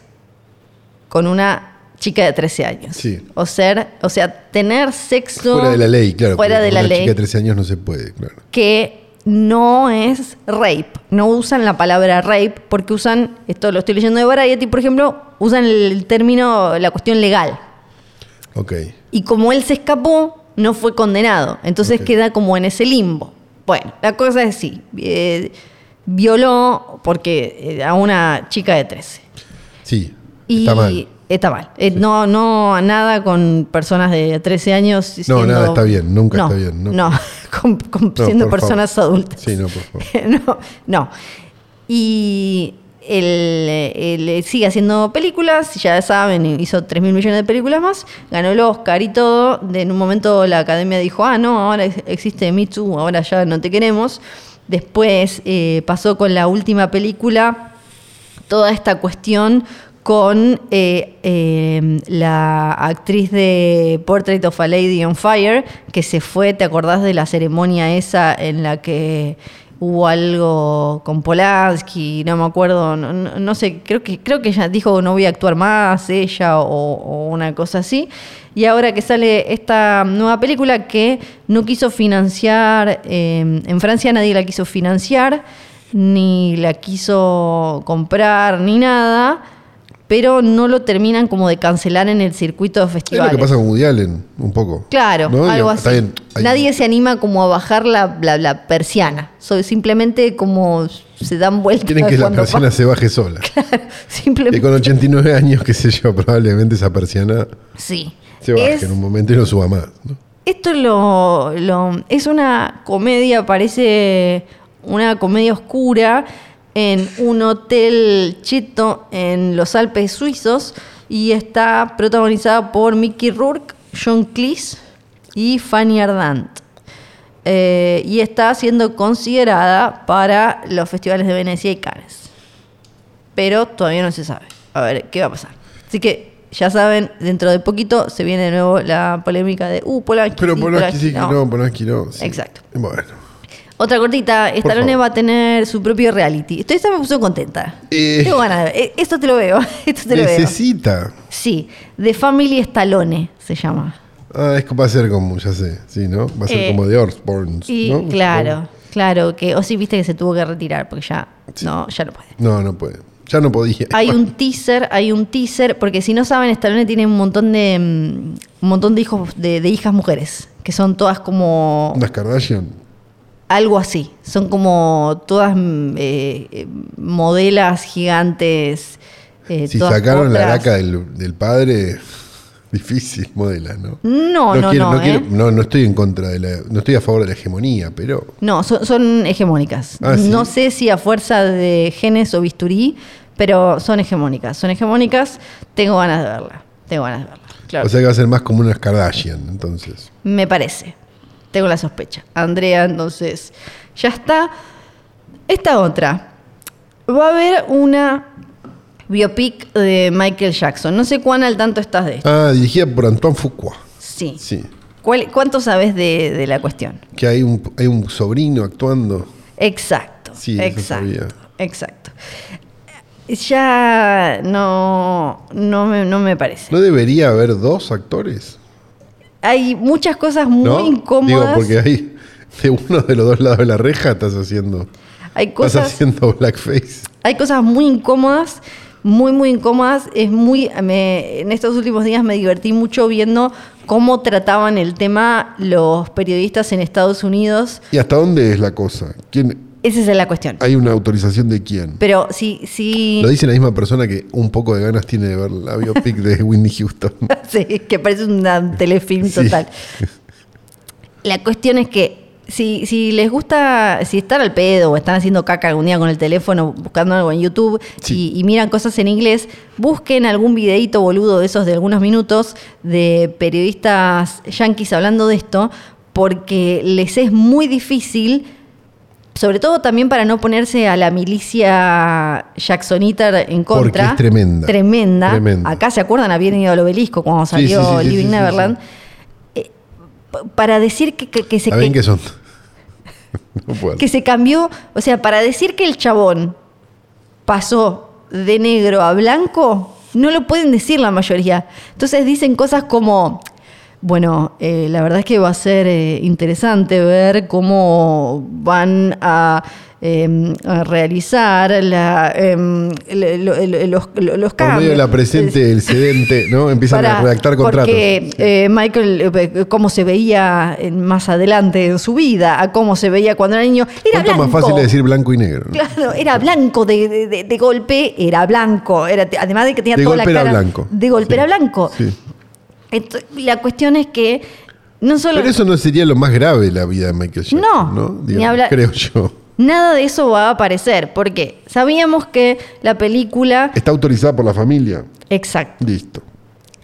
con una chica de 13 años. Sí. O ser, o sea, tener sexo Fuera de la ley, claro. Fuera de la una ley chica de 13 años no se puede, claro. que no es rape. No usan la palabra rape porque usan, esto lo estoy leyendo de Variety, por ejemplo, usan el término, la cuestión legal. Ok. Y como él se escapó, no fue condenado. Entonces queda como en ese limbo. Bueno, la cosa es sí. eh, violó porque eh, a una chica de 13. Sí, Y está mal. Está mal. Eh, No, no nada con personas de 13 años. No, nada está bien, nunca No, está bien, no. No, (laughs) con- con- No, siendo personas favor. adultas. Sí, no, por favor. (laughs) no, no. Y él, él sigue haciendo películas, ya saben, hizo 3 mil millones de películas más, ganó el Oscar y todo. En un momento la academia dijo, ah, no, ahora ex- existe Me Too, ahora ya no te queremos. Después eh, pasó con la última película toda esta cuestión con eh, eh, la actriz de Portrait of a Lady on Fire, que se fue, ¿te acordás de la ceremonia esa en la que hubo algo con Polanski? No me acuerdo, no, sé, creo que, creo que ella dijo no voy a actuar más, ella o, una cosa así. Y ahora que sale esta nueva película que no quiso financiar, eh, en Francia nadie la quiso financiar, ni la quiso comprar, ni nada, pero no lo terminan como de cancelar en el circuito de Es lo festivales. que pasa con Woody Allen, un poco. Claro, ¿No? algo así. bien, Nadie se anima como a bajar la, la- la persiana. So, simplemente como se dan vueltas. Quieren que la persiana se baje sola. (laughs) Que Simplemente. con 89 años, qué sé yo, probablemente esa persiana Sí. se baje Es- en un momento y no suba más. ¿no? Esto lo, lo- es una comedia, parece una comedia oscura en un hotel cheto en los Alpes suizos y está protagonizada por Mickey Rourke, John Cleese y Fanny Ardant. Eh, y está siendo considerada para los festivales de Venecia y Cannes. Pero todavía no se sabe. A ver qué va a pasar. Así que ya saben, dentro de poquito se viene de nuevo la polémica de, uh, Polanski. Pero sí, Polanski sí que no, Polanski no. sí. Exacto. Bueno, Otra cortita, Stallone va a tener su propio reality. Estoy esta me puso contenta. Eh. Tengo ganas de ver. Eh, Esto te lo veo. (laughs) Esto te lo veo. Necesita. Sí, The Family Stallone se llama. Ah, es que va a ser como, ya sé, sí, ¿no? Va a ser Eh, como de Osborns, Y ¿no? claro, claro, que o sí viste que se tuvo que retirar porque ya no, ya no puede. No, no puede. Ya no podía. (laughs) Hay un teaser, hay un teaser, porque si no saben, Stallone tiene un montón de mm, un montón de hijos, de, de hijas mujeres, que son todas como Unas Kardashian. Algo así. Son como todas mm, eh, modelas gigantes. eh, Si todas sacaron la laca del, del padre, (laughs) difícil modela, ¿no? No, no, quiero- no, quiero- ¿eh? no, no estoy en contra de la, no estoy a favor de la hegemonía, pero No, son, son hegemónicas. Ah, ¿sí? No sé si a fuerza de genes o bisturí, pero son hegemónicas. Son hegemónicas, tengo ganas de verla. Tengo ganas de verla. Claro. o sea que va a ser más como unas Kardashian, entonces. Me parece. Tengo la sospecha. Andrea, entonces, ya está. Esta otra. Va a haber una biopic de Michael Jackson. No sé cuán al tanto estás de esto. Ah, dirigida por Antoine Fuqua. Sí. Sí. ¿Cuál- ¿Cuánto sabes de, de la cuestión? Que hay un, hay un sobrino actuando. Exacto. Sí, eso exacto. sabía. Exacto. Ya no, no, me, no me parece. ¿No debería haber dos actores? Hay muchas cosas muy ¿No? incómodas. Digo, porque hay de uno de los dos lados de la reja estás haciendo. hay Estás cosas haciendo blackface. Hay cosas muy incómodas, muy, muy incómodas. Es muy. me- en estos últimos días me divertí mucho viendo cómo trataban el tema los periodistas en Estados Unidos. ¿Y hasta dónde es la cosa? ¿Quién, Esa es la cuestión. ¿Hay una autorización de quién? Pero si, si Lo dice la misma persona que un poco de ganas tiene de ver la biopic de (laughs) Whitney Houston. (laughs) Sí, que parece un telefilm Sí. total. La cuestión es que si, si les gusta, si están al pedo o están haciendo caca algún día con el teléfono buscando algo en YouTube Sí. y, y miran cosas en inglés, busquen algún videíto boludo de esos de algunos minutos de periodistas yanquis hablando de esto, porque les es muy difícil sobre todo también para no ponerse a la milicia Jacksonita en Porque contra. es tremenda. Tremenda. Tremenda. Acá se acuerdan, habían ido al obelisco cuando salió sí, sí, sí, Living Neverland. Eh, para decir que, que- que se, ¿Saben que, qué son? (laughs) no puedo. que se cambió, o sea, para decir que el chabón pasó de negro a blanco, no lo pueden decir la mayoría. Entonces dicen cosas como, bueno, eh, la verdad es que va a ser eh, interesante ver cómo van a, eh, a realizar la, em, los, los Por cambios. medio de la presente, el sedente, ¿no? Empiezan a redactar contratos. Porque eh, Michael, eh, cómo se veía más adelante en su vida, a cómo se veía cuando era niño, era ¿Cuánto blanco. más fácil de decir blanco y negro? ¿no? Claro, era blanco de, de- de- de golpe, era blanco. Era, además de que tenía De toda golpe la era cara. blanco. De golpe Sí. era blanco. Sí. La cuestión es que no solo. Pero eso no sería lo más grave de la vida de Michael Jackson, No, ¿no? ni hablar- Creo yo. Nada de eso va a aparecer. Porque sabíamos que la película. Está autorizada por la familia. Exacto. Listo.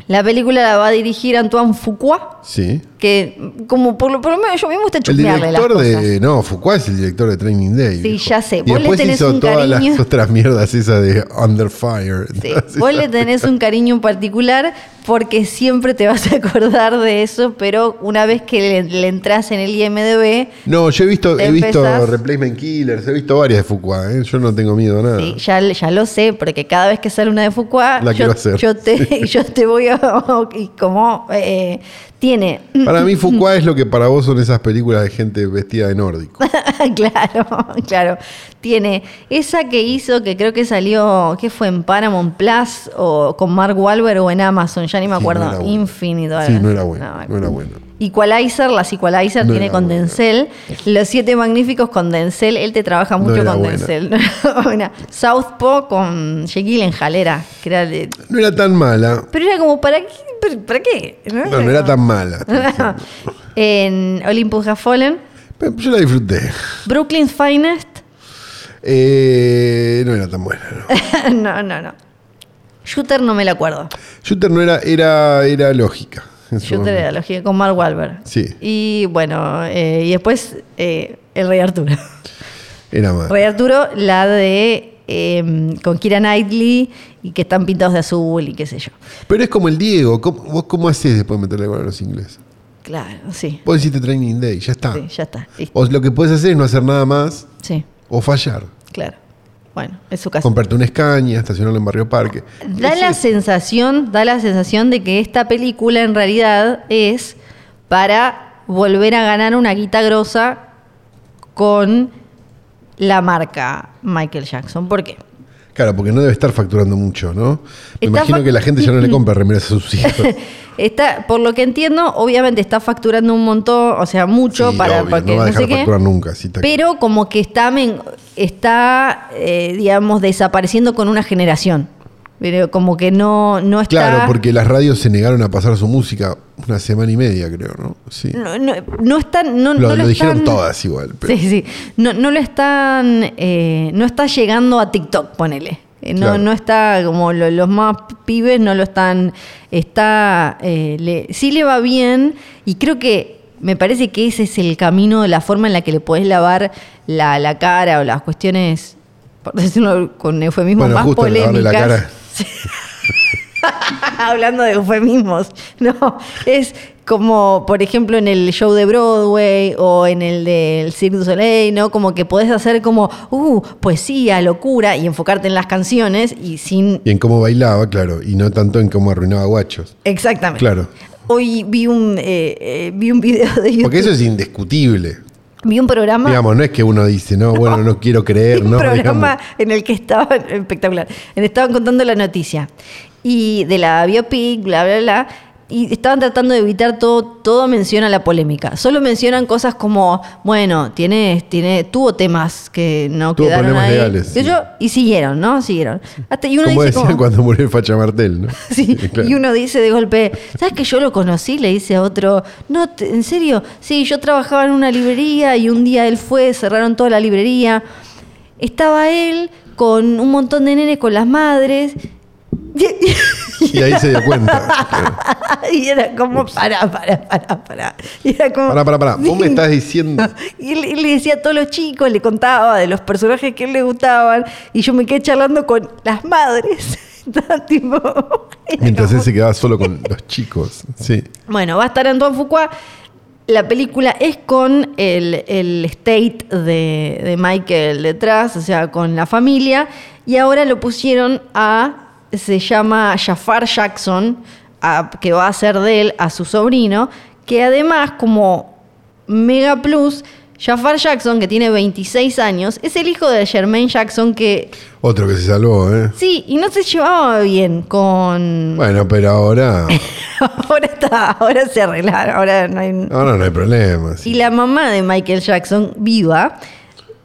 La película la va a dirigir Antoine Fuqua. Sí. Que, como por lo, por lo menos yo me gusta El chusmearle las director cosas. de. No, Foucault es el director de Training Day. Sí, viejo. ya sé. Y Vos le después tenés hizo un todas cariño. las otras mierdas esas de Under Fire. Sí, vos le tenés un cariño en particular porque siempre te vas a acordar de eso, pero una vez que le, le entras en el IMDB, No, yo he visto, he visto Replacement Killers, he visto varias de Foucault, ¿eh? Yo no tengo miedo a nada. sí, ya, ya lo sé, porque cada vez que sale una de La yo, yo te, (laughs) yo te voy a... y como eh, tiene... Para mí (laughs) Foucault es lo que para vos son esas películas de gente vestida de nórdico. (laughs) claro, (laughs) claro. Tiene esa que hizo, que creo que salió, ¿qué fue? En Paramount Plus o con Mark Wahlberg o en Amazon, ya ni me Sí, acuerdo. no bueno. Infinito. Sí, no era bueno, no era bueno. Equalizer, las Equalizer No tiene con buena. Denzel. Los Siete Magníficos con Denzel. Él te trabaja No mucho era con buena. Denzel. (laughs) No. Southpaw con Jake Gyllenhaal que era de- No era tan mala. Pero era como, ¿para qué? ¿Para- ¿Para qué? No, no era tan mala. (laughs) en Olympus Has Fallen. Pero Yo la disfruté. Brooklyn's Finest. Eh, no era tan buena. no. (laughs) no, no, no. Shooter no me la acuerdo. Shooter no era, era, era lógica. Shooter lógica con Mark Wahlberg. Sí. Y bueno, eh, y después eh, El Rey Arturo. (laughs) Era más. Rey Arturo, la de eh, con Kira Knightley y que están pintados de azul y qué sé yo. Pero es como el Diego. ¿Cómo- ¿Vos cómo haces después de meterle gol a los ingleses? Claro, sí. Vos hiciste Training Day, ya está. Sí, ya está. Listo. O lo que puedes hacer es no hacer nada más Sí, o fallar. claro. Bueno, es su caso. Comprarte una escaña, estacionarlo en Barrio Parque. Da la sensación, da la sensación de que esta película en realidad es para volver a ganar una guita grosa con la marca Michael Jackson. ¿Por qué? Claro, porque no debe estar facturando mucho, ¿no? Me Está imagino que la gente ya no le (laughs) compra remeras a sus hijos. (laughs) Está, por lo que entiendo, obviamente está facturando un montón, o sea, mucho Sí, para, obvio, para que no va a no dejar qué. facturar nunca. sí, está Pero como que está, está eh, digamos, desapareciendo con una generación. Pero como que no, no está. Claro, porque las radios se negaron a pasar su música una semana y media, creo, ¿no? Sí. No, no, no están. No, lo, no lo lo dijeron están- todas igual. pero- Sí, sí. No, no lo están. eh, no está llegando a TikTok, ponele. Eh, No, Claro. no está como lo- los más pibes no lo están. Está. eh, le- sí le va bien y creo que. Me parece que ese es el camino, la forma en la que le podés lavar la, la cara o las cuestiones, por (laughs) decirlo con eufemismos Bueno, más justo lavarle polémicas. la cara. (laughs) Hablando de eufemismos, no, es como, por ejemplo, en el show de Broadway o en el del Cirque du Soleil, ¿no? Como que podés hacer como, uh, poesía, locura y enfocarte en las canciones y sin... Y en cómo bailaba, claro, y no tanto en cómo arruinaba guachos. Exactamente. Claro. Hoy vi un, eh, eh, vi un video de YouTube, Porque eso es indiscutible. Vi un programa... Digamos, no es que uno dice, no, bueno, no quiero creer, (laughs) un ¿no? programa Digamos. en el que estaban, (laughs) espectacular, en el que estaban contando la noticia y de la biopic, bla, bla, bla, y estaban tratando de evitar todo, todo mención a la polémica. Solo mencionan cosas como, bueno, tiene, tiene, tuvo temas que no Tuvo quedaron problemas ahí. legales, Y sí. yo- y siguieron, ¿no? Siguieron. Hasta, y uno Como dice decían como- cuando murió el Facha Martel, ¿no? (laughs) (laughs) Sí, claro. y uno dice de golpe, ¿sabes que yo lo conocí? Le dice a otro, no, ¿en serio? Sí, yo trabajaba en una librería y un día él fue, cerraron toda la librería. Estaba él con un montón de nenes con las madres. Y ahí se dio cuenta. (laughs) Y era como, para, para, para, para. Y era como, Pará, pará, pará. Vos me estás diciendo. (laughs) Y él, él le decía a todos los chicos, le contaba de los personajes que a él le gustaban. Y yo me quedé charlando con las madres. (laughs) Tipo, Mientras como- él se quedaba solo con los chicos. Sí. Bueno, va a estar Antoine Fuqua. La película es con el, el state de, de Michael detrás, o sea, con la familia. Y ahora lo pusieron a. Se llama Jafar Jackson, a- que va a ser de él a su sobrino. Que además, como Mega Plus, Jafar Jackson, que tiene 26 años, es el hijo de Jermaine Jackson, que Otro que se salvó, ¿eh? sí, y no se llevaba bien con. Bueno, pero ahora. (laughs) ahora está, ahora se arreglaron, ahora no hay. Ahora no hay problema. sí. Y la mamá de Michael Jackson, viva,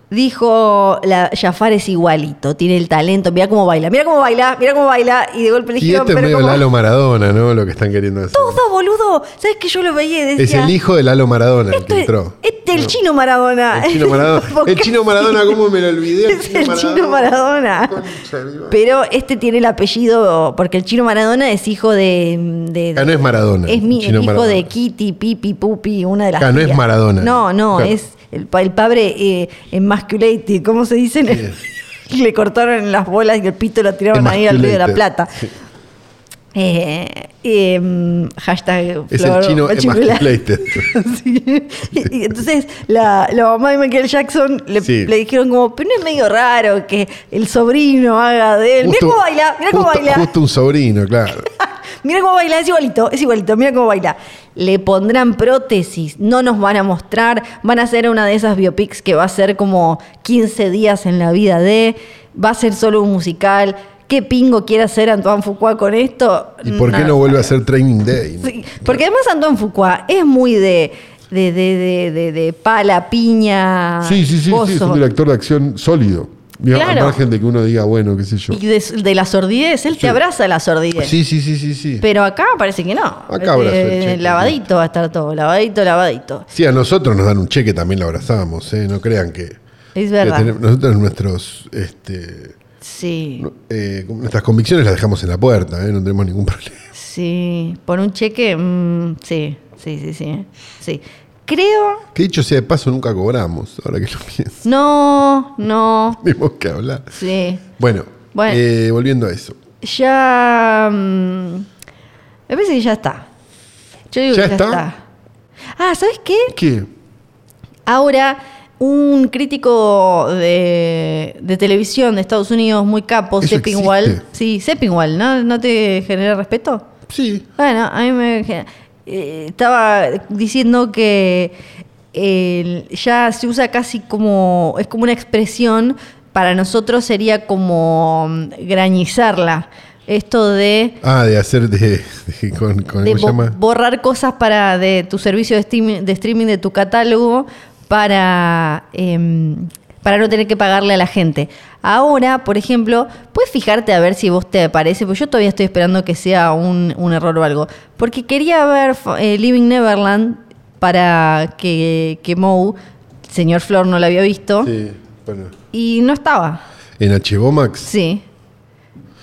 dijo, la Jafar es igualito, tiene el talento, mira cómo baila, mira cómo baila, mira cómo baila, y de golpe le Y dijeron, este es medio cómo- Lalo Maradona, ¿no? Lo que están queriendo hacer. todo boludo, ¿sabes que yo lo veía y Es decía, el hijo de Lalo Maradona el "Esto que es- entró. este es el chino Maradona. El chino Maradona. (laughs) El chino Maradona, ¿cómo me lo olvidé? (laughs) Es el chino Maradona. De. Pero este tiene el apellido, porque el chino Maradona es hijo de... de- Ah, no es Maradona, Es mi, chino hijo Maradona. de Kitty, Pipi, Pupi, una de las... Ah, no es. Maradona. No, no, Claro. es el, el padre eh, emasculated, ¿cómo se dice? (laughs) Le cortaron las bolas y el pito lo tiraron ahí al río de la. Plata. Sí. Eh, eh, hashtag Es Flor el chino emasculated. (laughs) Sí. Y, y entonces la, la mamá de Michael Jackson le, Sí. le dijeron como, pero no es medio raro que el sobrino haga de él. Mira cómo baila, mira cómo baila. Justo un sobrino, claro. (laughs) Mira cómo baila, es igualito, es igualito, mira cómo baila. Le pondrán prótesis, no nos van a mostrar, van a hacer una de esas biopics que va a ser como 15 días en la vida de, va a ser solo un musical. ¿Qué pingo quiere hacer Antoine Fuqua con esto? ¿Y por qué no vuelve a hacer Training Day? (laughs) Sí, porque además Antoine Fuqua es muy de, de, de, de, de- de pala, piña, Sí, sí, sí, sí, es un director de acción sólido. Digo, Claro. Al margen de que uno diga, bueno, qué sé yo. Y de, de la sordidez, él Sí. te abraza la sordidez. Sí, sí, sí, sí, sí. Pero acá parece que no. Acá abrazo el cheque. lavadito va a estar todo, lavadito, lavadito. Sí, a nosotros nos dan un cheque, también lo abrazamos, ¿eh? No crean que... Es que verdad. tenemos- nosotros nuestros... Este, Sí, eh, nuestras convicciones las dejamos en la puerta, ¿eh? No tenemos ningún (laughs) problema. sí. Por un cheque, mm, sí, sí, sí, sí. Sí. Creo. Que dicho sea de paso, nunca cobramos, ahora que lo pienso. No, no. (laughs) Tenemos que hablar. Sí. Bueno, Bueno. eh, volviendo a eso. Ya. mm, me parece que ya está. Yo digo ¿Ya que ya está? está. Ah, ¿sabes qué? ¿Qué? Ahora, un crítico de, de televisión de Estados Unidos muy capo, ¿Eso Seppingwall. Sí, Seppingwall, ¿no? ¿No te genera respeto? Sí. Bueno, a mí me eh, estaba diciendo que ya se usa casi como es como una expresión para nosotros sería como mm, grañizarla. Esto de, Ah, de hacer de. de- con, con- de ¿Cómo se bo- llama? borrar cosas para de tu servicio de streaming, de streaming de tu catálogo para em, para no tener que pagarle a la gente. Ahora, por ejemplo, puedes fijarte a ver si vos te parece, porque yo todavía estoy esperando que sea un, un error o algo. Porque quería ver eh, Living Neverland para que, que Moe, señor Flor, no la había visto, Sí, bueno. y no estaba. En HBO Max. Sí.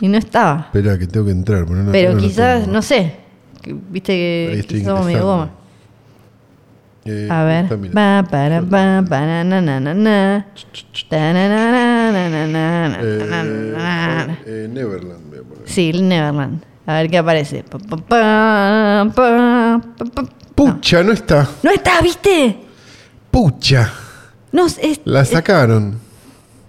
Y no estaba. Espera, que tengo que entrar. Pero, no, Pero no quizás, no sé. que- Viste que, que somos medio goma. Eh, A ver. está, Eh, eh, Neverland, voy a poner. Sí, Neverland. A ver qué aparece. Pa, pa, pa, pa, pa, pa. Pucha, no está. No está, ¿viste? Pucha. No, es, La sacaron.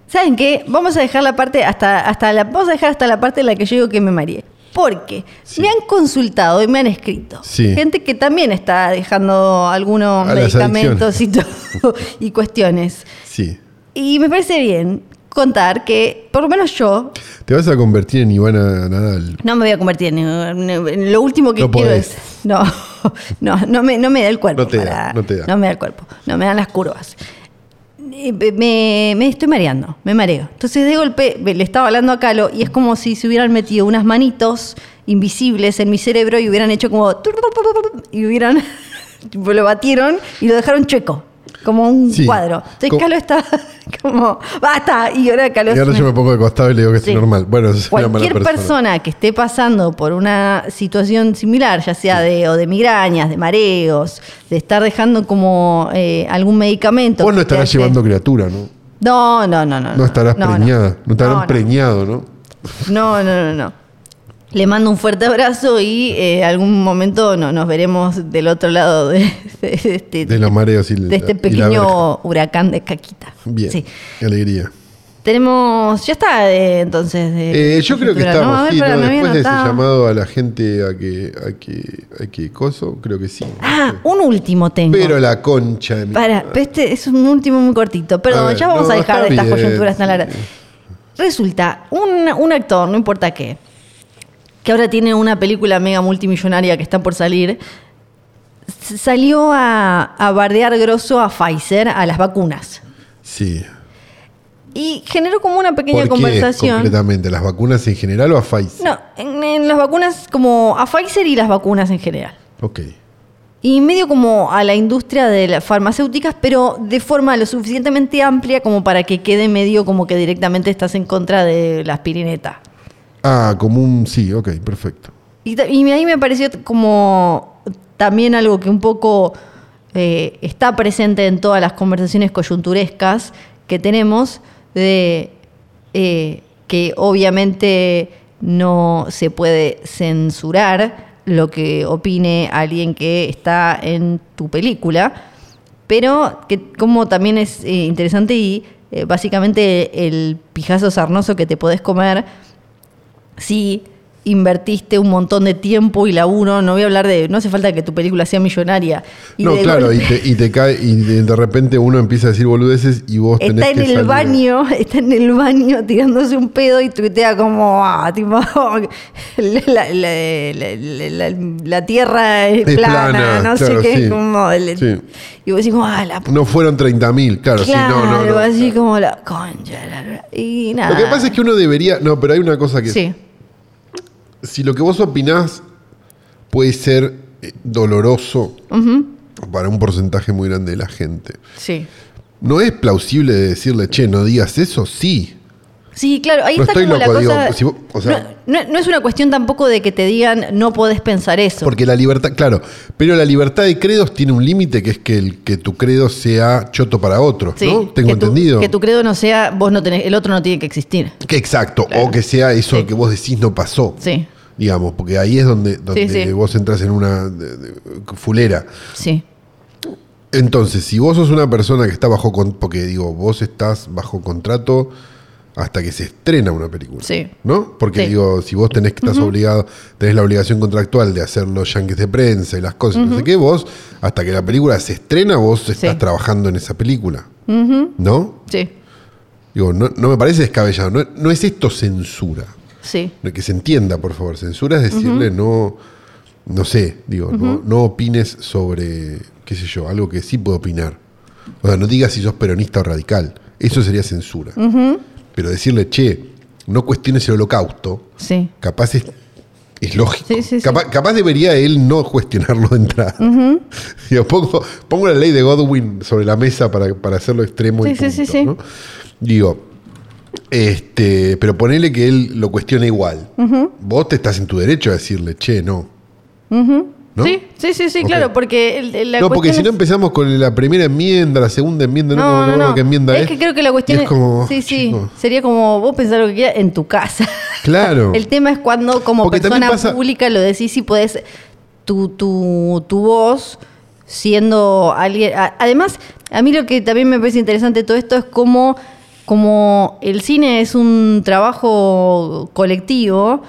¿Saben qué? Vamos a dejar la parte hasta, hasta la, vamos a dejar hasta la parte en la que yo digo que me mareé. Porque Sí. me han consultado y me han escrito. Sí. Gente que también está dejando algunos A medicamentos y, todo, (laughs) y cuestiones. Sí. Y me parece bien contar que, por lo menos yo, Te vas a convertir en Ivana Nadal. no me voy a convertir en, en lo último que No quiero podés. es. No, (laughs) no, no me, no me da el cuerpo. No te da, no te da. No me da el cuerpo. No me dan las curvas. Eh, Me, me estoy mareando, me mareo. Entonces de golpe le estaba hablando a Calo y es como si se hubieran metido unas manitos invisibles en mi cerebro y hubieran hecho como y hubieran (laughs) lo batieron y lo dejaron chueco, como un Sí. cuadro. Entonces Co- Calo está (laughs) como basta y ahora Calo Y ahora se yo me pongo de costado y le digo que Sí. es normal. Bueno, es Cualquier persona. persona. que esté pasando por una situación similar, ya sea de, o de migrañas, de mareos, de estar dejando como eh, algún medicamento. Vos no estarás hace- llevando criatura, ¿no? No, no, no, no. No estarás no, preñada. No, no, preñado, ¿no? No, no, no, no. Le mando un fuerte abrazo y eh, algún momento no, nos veremos del otro lado de, de este, De los mareos y, de la- este verja. pequeño huracán de caquita. Bien. Sí. Qué alegría. Tenemos, ya está eh, entonces. de Eh, yo creo que estamos, ver, sí, ¿no? después de ese llamado a la gente a que, a que, a que coso, creo que sí. Ah, un último tengo. Pero la concha de mi Para, este es un último muy cortito. Perdón, ver, ya vamos a dejar de estas bien, coyunturas tan sí. largas. Resulta, un, un actor, no importa qué, que ahora tiene una película mega multimillonaria que está por salir, salió a, a bardear grosso a Pfizer, a las vacunas. Sí. Y generó como una pequeña ¿Por qué conversación. completamente? ¿Las vacunas en general o a Pfizer? No, en, en las vacunas, como a Pfizer y las vacunas en general. Ok. Y medio como a la industria de las farmacéuticas, pero de forma lo suficientemente amplia como para que quede medio como que directamente estás en contra de la aspirineta. Ah, como un... Sí, ok, perfecto. Y, y ahí me pareció como también algo que un poco eh, está presente en todas las conversaciones coyunturescas que tenemos, de eh, que obviamente no se puede censurar lo que opine alguien que está en tu película, pero que como también es eh, interesante y básicamente el pijazo sarnoso que te podés comer si invertiste un montón de tiempo y laburo, no voy a hablar de, no hace falta que tu película sea millonaria. Y no, claro, y te, y te cae, y de, repente uno empieza a decir boludeces y vos tenés está en que el salir. baño, (laughs) está en el baño tirándose un pedo y tuitea como, ah, tipo, (laughs) la, la- tierra es, Es plana, plana, no claro, sé qué, sí. como, el- Sí. y vos decís como, ah, la No fueron 30.000, claro, sí, claro, no, no, no. así como la concha, y nada. Lo que pasa es que uno debería. No, pero hay una cosa que. Sí, Si lo que vos opinás puede ser eh, doloroso para un porcentaje muy grande de la gente, sí. ¿no es plausible de decirle, che, no digas eso? Sí. Sí, claro, ahí No está estoy como loco, la digo, cosa. si vos- o sea- no, no- no es una cuestión tampoco de que te digan no podés pensar eso. Porque la libertad, claro, pero la libertad de credos tiene un límite que es que, el, que tu credo sea choto para otros, Sí, ¿no? Tengo que tu- entendido. que tu credo no sea, vos no tenés, el otro no tiene que existir. Que exacto, Claro. o que sea eso Sí. que vos decís no pasó. Sí, Digamos, porque ahí es donde, donde Sí, sí. vos entras en una de- de- fulera. sí. Entonces, si vos sos una persona que está bajo porque digo, vos estás bajo contrato hasta que se estrena una película. Sí. ¿No? Porque digo, si vos tenés que estás obligado, tenés la obligación contractual de hacer los yankees de prensa y las cosas, no sé qué, vos, hasta que la película se estrena, vos estás trabajando en esa película. ¿No? Sí, Digo, no, no me parece descabellado. No, no es esto censura. Sí. Que se entienda, por favor. Censura es decirle no, no sé, digo, no, no opines sobre, qué sé yo, algo que sí puedo opinar. O sea, no digas si sos peronista o radical. Eso sería censura. Pero decirle, che, no cuestiones el holocausto, Sí. capaz es, es lógico. Sí, sí, sí. capaz, capaz debería él no cuestionarlo de entrada. (laughs) Digo, pongo, pongo la ley de Godwin sobre la mesa para, para hacerlo extremo y. Digo, este, pero ponele que él lo cuestione igual. Vos te estás en tu derecho a decirle, che, no. ¿No? Sí, sí, sí, sí, claro, porque el- la no, porque si no es- empezamos con la primera enmienda, la segunda enmienda, no, No, no, no, no, no. qué enmienda es es. que creo que la cuestión es, es como, sí, sí, chico, sería como vos pensar lo que quieras en tu casa. (laughs) Claro. El tema es cuando como Porque persona pasa- pública lo decís y podés tu, tu, tu voz siendo alguien. Además, a mí lo que también me parece interesante de todo esto es como, como el cine es un trabajo colectivo.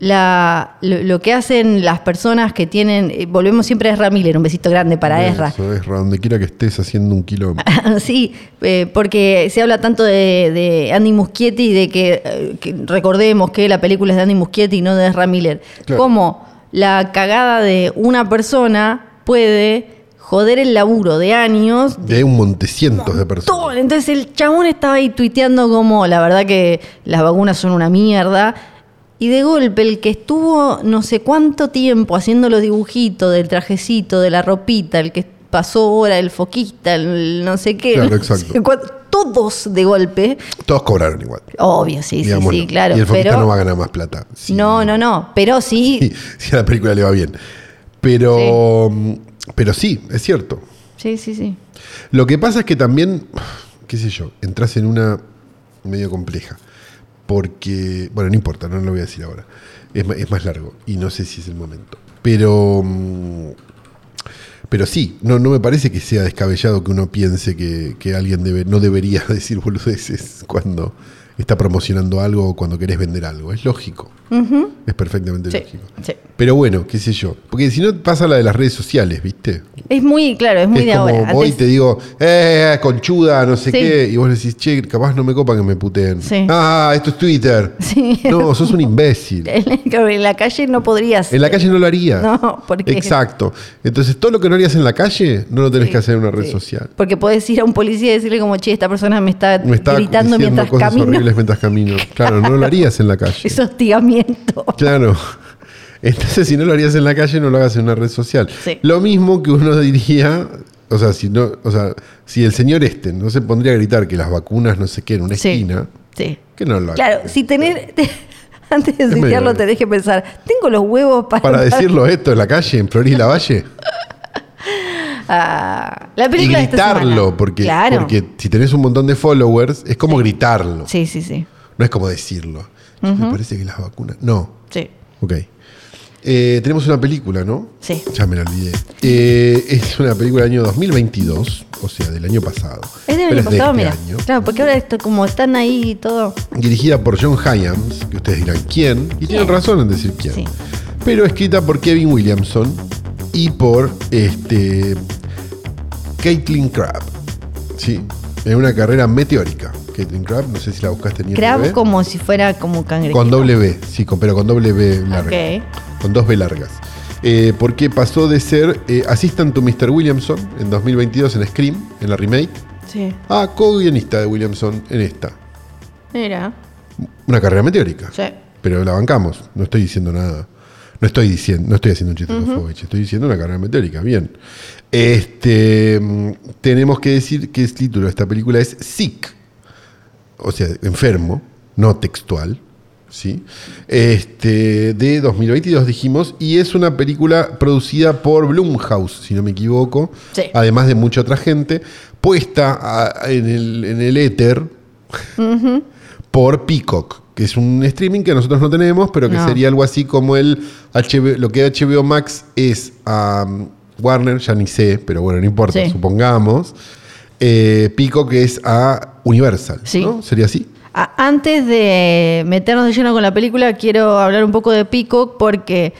La, lo, lo que hacen las personas que tienen, eh, volvemos siempre a Ezra Miller, un besito grande para Ezra. Eso, Ezra, donde quiera que estés haciendo un kilómetro. (laughs) sí, eh, porque se habla tanto de, de Andy Muschietti y de que, eh, que recordemos que la película es de Andy Muschietti y no de Ezra Miller. Claro. Cómo la cagada de una persona puede joder el laburo de años De un montecientos de personas. Entonces el chabón estaba ahí tuiteando como, la verdad que las vacunas son una mierda. Y de golpe el que estuvo no sé cuánto tiempo haciendo los dibujitos del trajecito, de la ropita, el que pasó hora, el foquista, el no sé qué. Claro, no exacto. sé cuánto, todos de golpe. Todos cobraron igual. Obvio, sí, sí, sí, claro. Y el foquista pero, no va a ganar más plata. Sí. no, no, no. Pero sí, (laughs) Sí, si a la película le va bien. Pero, pero sí, es cierto. sí, sí, sí. Lo que pasa es que también, qué sé yo, entras en una medio compleja. Porque, bueno, no importa, no lo voy a decir ahora. Es, es más largo y no sé si es el momento. Pero, mm, pero sí, no, no me parece que sea descabellado que uno piense que, que alguien debe, no debería (laughs) decir boludeces cuando está promocionando algo o cuando querés vender algo. Es lógico. Es perfectamente Sí, lógico. sí. Pero bueno, qué sé yo. Porque si no pasa la de las redes sociales, ¿viste? Es muy, claro, es muy es de como ahora. voy y te digo, eh, conchuda, no sé Sí. qué, y vos decís, che, capaz no me copa que me puteen. Ah, esto es Twitter. No, sos un imbécil. (laughs) en la calle no podrías. En la calle no lo harías. No, porque- Exacto. Entonces, todo lo que no harías en la calle, no lo tenés que hacer en una red social. Porque podés ir a un policía y decirle como, che, esta persona me está, Me está gritando mientras cosas camino. horribles mientras camino. (laughs) Claro, no lo harías en la calle. Es hostigamiento. (laughs) Claro. Entonces, si no lo harías en la calle, no lo hagas en una red social. Sí. Lo mismo que uno diría, o sea, si no, o sea, si el señor este no se pondría a gritar que las vacunas no sé qué en una Sí. esquina, Sí. que no lo haga. Claro, si tenés. (laughs) antes de citarlo, tenés que pensar, tengo los huevos para. Para decirlo esto en la calle, en Florida la Valle, (laughs) Ah, la y película de esta gritarlo, porque, Claro. porque si tenés un montón de followers, es como gritarlo, Sí, sí, sí. no es como decirlo. Me parece que las vacunas. No, Sí. ok. Eh, tenemos una película, ¿no? Sí. Ya me la olvidé. Eh, es una película del año 2022, o sea, del año pasado. Es del año pasado, de mira. este año. Claro, porque ahora esto, como están ahí y todo. Dirigida por John Hyams, que ustedes dirán quién, y tienen razón en decir quién. Sí. Pero escrita por Kevin Williamson y por este Caitlin Crabb. ¿Sí? En una carrera meteórica. Caitlin Crabb, no sé si la buscaste en Crab como si fuera como cangrejo. Con doble B, sí, con- pero con doble B larga. Ok. Con dos B largas. Eh, porque pasó de ser eh, Assistant to Mr. Williamson en 2022 en Scream, en la remake, Sí. a co-guionista de Williamson en esta. Mira. Una carrera meteórica. Sí. Pero la bancamos, no estoy diciendo nada. No estoy diciendo, no estoy haciendo un chiste de Sofovich, estoy diciendo una carrera meteórica, bien. Este mm, tenemos que decir que el título de esta película es Sick. O sea, enfermo, no textual. ¿Sí? Este, de 2022 dijimos, y es una película producida por Blumhouse, si no me equivoco, Sí. además de mucha otra gente, puesta a- en, el, en el éter por Peacock, que es un streaming que nosotros no tenemos, pero que No. sería algo así como el HBO, lo que HBO Max es a, Warner, ya ni sé, pero bueno, no importa, Sí. supongamos. Eh, Peacock es a Universal, Sí. ¿no? ¿Sería así? Antes de meternos de lleno con la película, quiero hablar un poco de Peacock porque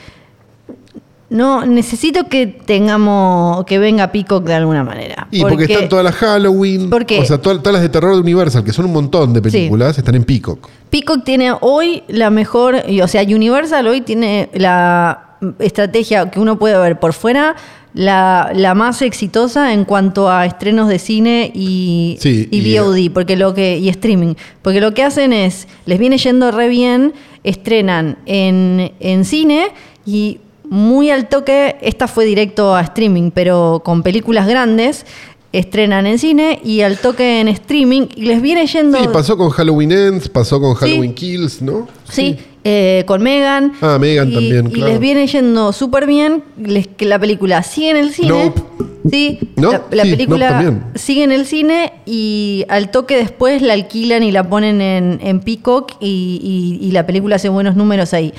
no necesito que tengamos que venga Peacock de alguna manera. Y porque, están todas las Halloween, ¿Por qué? o sea, todas, todas las de terror de Universal, que son un montón de películas, están en Peacock. Peacock tiene hoy la mejor, o sea, Universal hoy tiene la estrategia que uno puede ver por fuera, la, la más exitosa en cuanto a estrenos de cine y, Sí, y y, VOD, porque lo que, y streaming. Porque lo que hacen es, les viene yendo re bien, estrenan en, en cine y muy al toque, esta fue directo a streaming, pero con películas grandes. Estrenan en cine y al toque en streaming y les viene yendo. Sí, pasó con Halloween Ends, pasó con Halloween Kills, ¿no? Sí, eh, con Megan. Ah, Megan y, también, Y claro. les viene yendo súper bien les- que la película sigue en el cine. Nope. Sí, ¿No? la, la Sí, película sigue en el cine y al toque después la alquilan y la ponen en, en Peacock y, y- y la película hace buenos números ahí.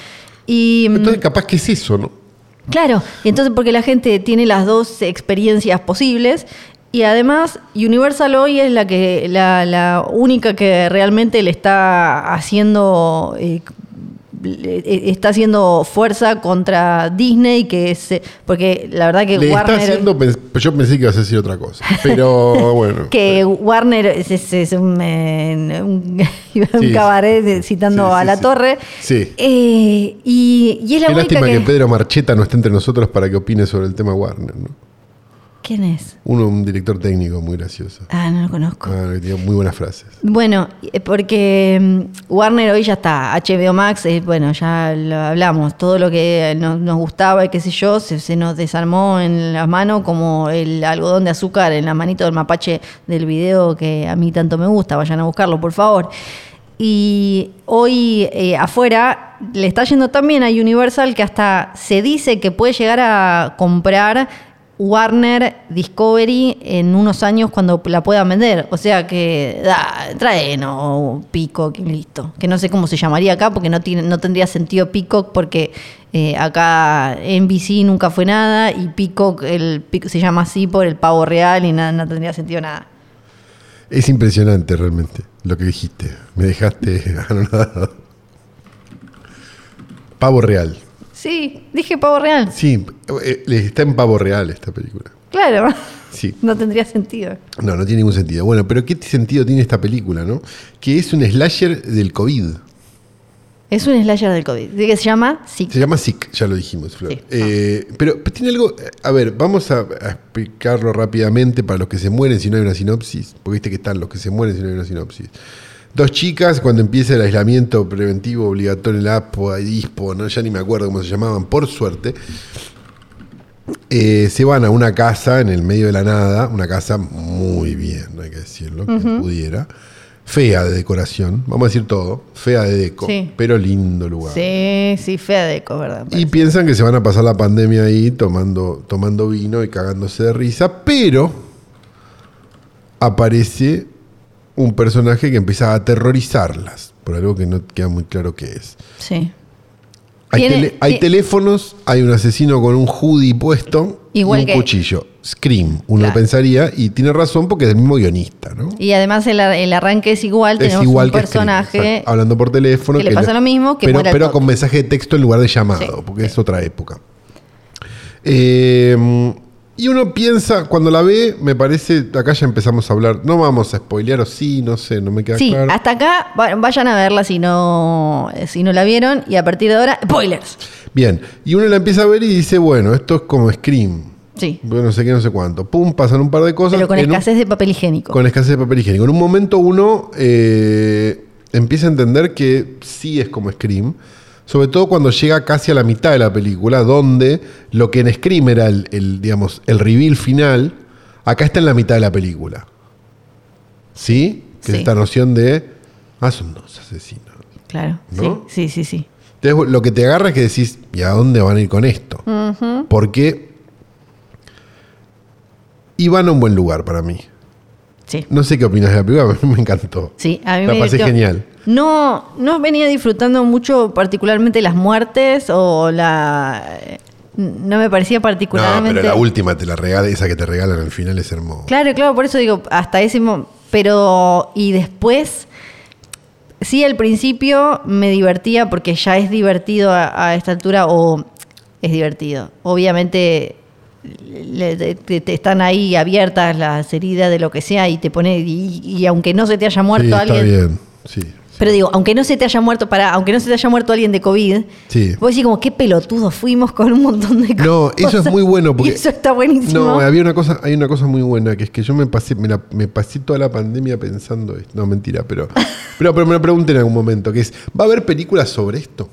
Y mm, Entonces, capaz que es eso, ¿no? Claro, y entonces porque la gente tiene las dos experiencias posibles y además Universal hoy es la que la, la única que realmente le está haciendo eh, está haciendo fuerza contra Disney que es eh, porque la verdad que Le Warner está haciendo. Yo pensé que ibas a decir otra cosa. Pero (laughs) bueno. que Warner es, es- es un, un, (laughs) un Sí. cabaret citando Sí, a la torre Sí. Eh, y, y es la Qué única lástima que... que, Pedro Marcheta no esté entre nosotros para que opine sobre el tema Warner, ¿no? ¿Quién es? Uno, un director técnico muy gracioso. Ah, no lo conozco. Ah, que tiene muy buenas frases. Bueno, eh, porque mm, Warner hoy ya está, HBO Max, eh, bueno, ya lo hablamos, todo lo que nos, nos gustaba y qué sé yo, se, se nos desarmó en las manos como el algodón de azúcar en la manito del mapache del video que a mí tanto me gusta, vayan a buscarlo, por favor. Y hoy eh, afuera le está yendo también a Universal que hasta se dice que puede llegar a comprar Warner Discovery en unos años cuando la puedan vender. O sea que da, trae no Peacock y listo. Que no sé cómo se llamaría acá porque no tiene, no tendría sentido Peacock porque eh, acá NBC nunca fue nada y Peacock el, se llama así por el pavo real y nada, no tendría sentido nada. Es impresionante realmente lo que dijiste. Me dejaste. (laughs) Pavo real. Sí, dije pavo real. Sí, eh, está en pavo real esta película. Claro. Sí. (laughs) No tendría sentido. No, no tiene ningún sentido. Bueno, pero ¿qué sentido tiene esta película, no? Que es un slasher del COVID. Es un slasher del COVID. ¿De qué se llama? Sí. Se llama Sick, ya lo dijimos, Flor. Sí. Eh, pero pero tiene algo. A ver, vamos a, a explicarlo rápidamente para los que se mueren si no hay una sinopsis. Porque viste que están los que se mueren si no hay una sinopsis. Dos chicas, cuando empieza el aislamiento preventivo obligatorio en el APO, ISPO, ¿no? ya ni me acuerdo cómo se llamaban, por suerte, eh, se van a una casa en el medio de la nada, una casa muy bien, hay que decirlo, que pudiera, fea de decoración, vamos a decir todo, fea de deco, Sí. pero lindo lugar. Sí, sí, fea deco, ¿verdad? Y piensan que se van a pasar la pandemia ahí tomando, tomando vino y cagándose de risa, pero aparece un personaje que empieza a aterrorizarlas, por algo que no queda muy claro qué es. Sí. Hay, tele- hay teléfonos, hay un asesino con un hoodie puesto Igual y un que- cuchillo. Scream, uno Claro. pensaría, y tiene razón porque es el mismo guionista, ¿no? Y además el, ar- el arranque es igual, es tenemos igual un que personaje. hablando por teléfono. que le pasa lo mismo, que pero, pero con mensaje de texto en lugar de llamado, Sí, porque sí. es otra época. Eh, y uno piensa, cuando la ve, me parece, acá ya empezamos a hablar, no vamos a spoilear o sí, no sé, no me queda Sí, claro. hasta acá va- vayan a verla si no, si no la vieron. Y a partir de ahora, spoilers. Bien, y uno la empieza a ver y dice, bueno, esto es como Scream. Sí. Bueno, no sé qué, no sé cuánto. Pum, pasan un par de cosas. Pero con un- escasez de papel higiénico. Con escasez de papel higiénico. En un momento uno eh, empieza a entender que sí es como Scream, sobre todo cuando llega casi a la mitad de la película, donde lo que en Scream era el, el, digamos, el reveal final, acá está en la mitad de la película. ¿Sí? Que Sí. es esta noción de, ah, son dos asesinos. Claro. ¿No? Sí, sí, sí, sí. Entonces lo que te agarra es que decís, ¿y a dónde van a ir con esto? Porque iban a un buen lugar para mí. Sí. No sé qué opinas de la película, pero a mí me encantó. Sí, a mí La me pasé genial. No, no venía disfrutando mucho particularmente las muertes o la... no me parecía No, particularmente. pero la última te la regala, esa que te regalan al final es hermosa. Claro, claro, por eso digo, hasta ese momento. Pero, y después, sí, al principio me divertía porque ya es divertido a, a esta altura, o es divertido. Obviamente, le- te, te- te están ahí abiertas las heridas de lo que sea y te pone, y, y aunque no se te haya muerto sí, está alguien. bien. Sí. Pero digo, aunque no se te haya muerto, para, aunque no se te haya muerto alguien de COVID, Sí. vos decís como qué pelotudos fuimos con un montón de cosas. No, eso es muy bueno porque Y (laughs) eso está buenísimo. No, había una cosa, hay una cosa muy buena, que es que yo me pasé, me, la- me pasé toda la pandemia pensando esto. No, mentira, pero, (laughs) pero, pero me lo pregunté en algún momento, que es, ¿va a haber películas sobre esto?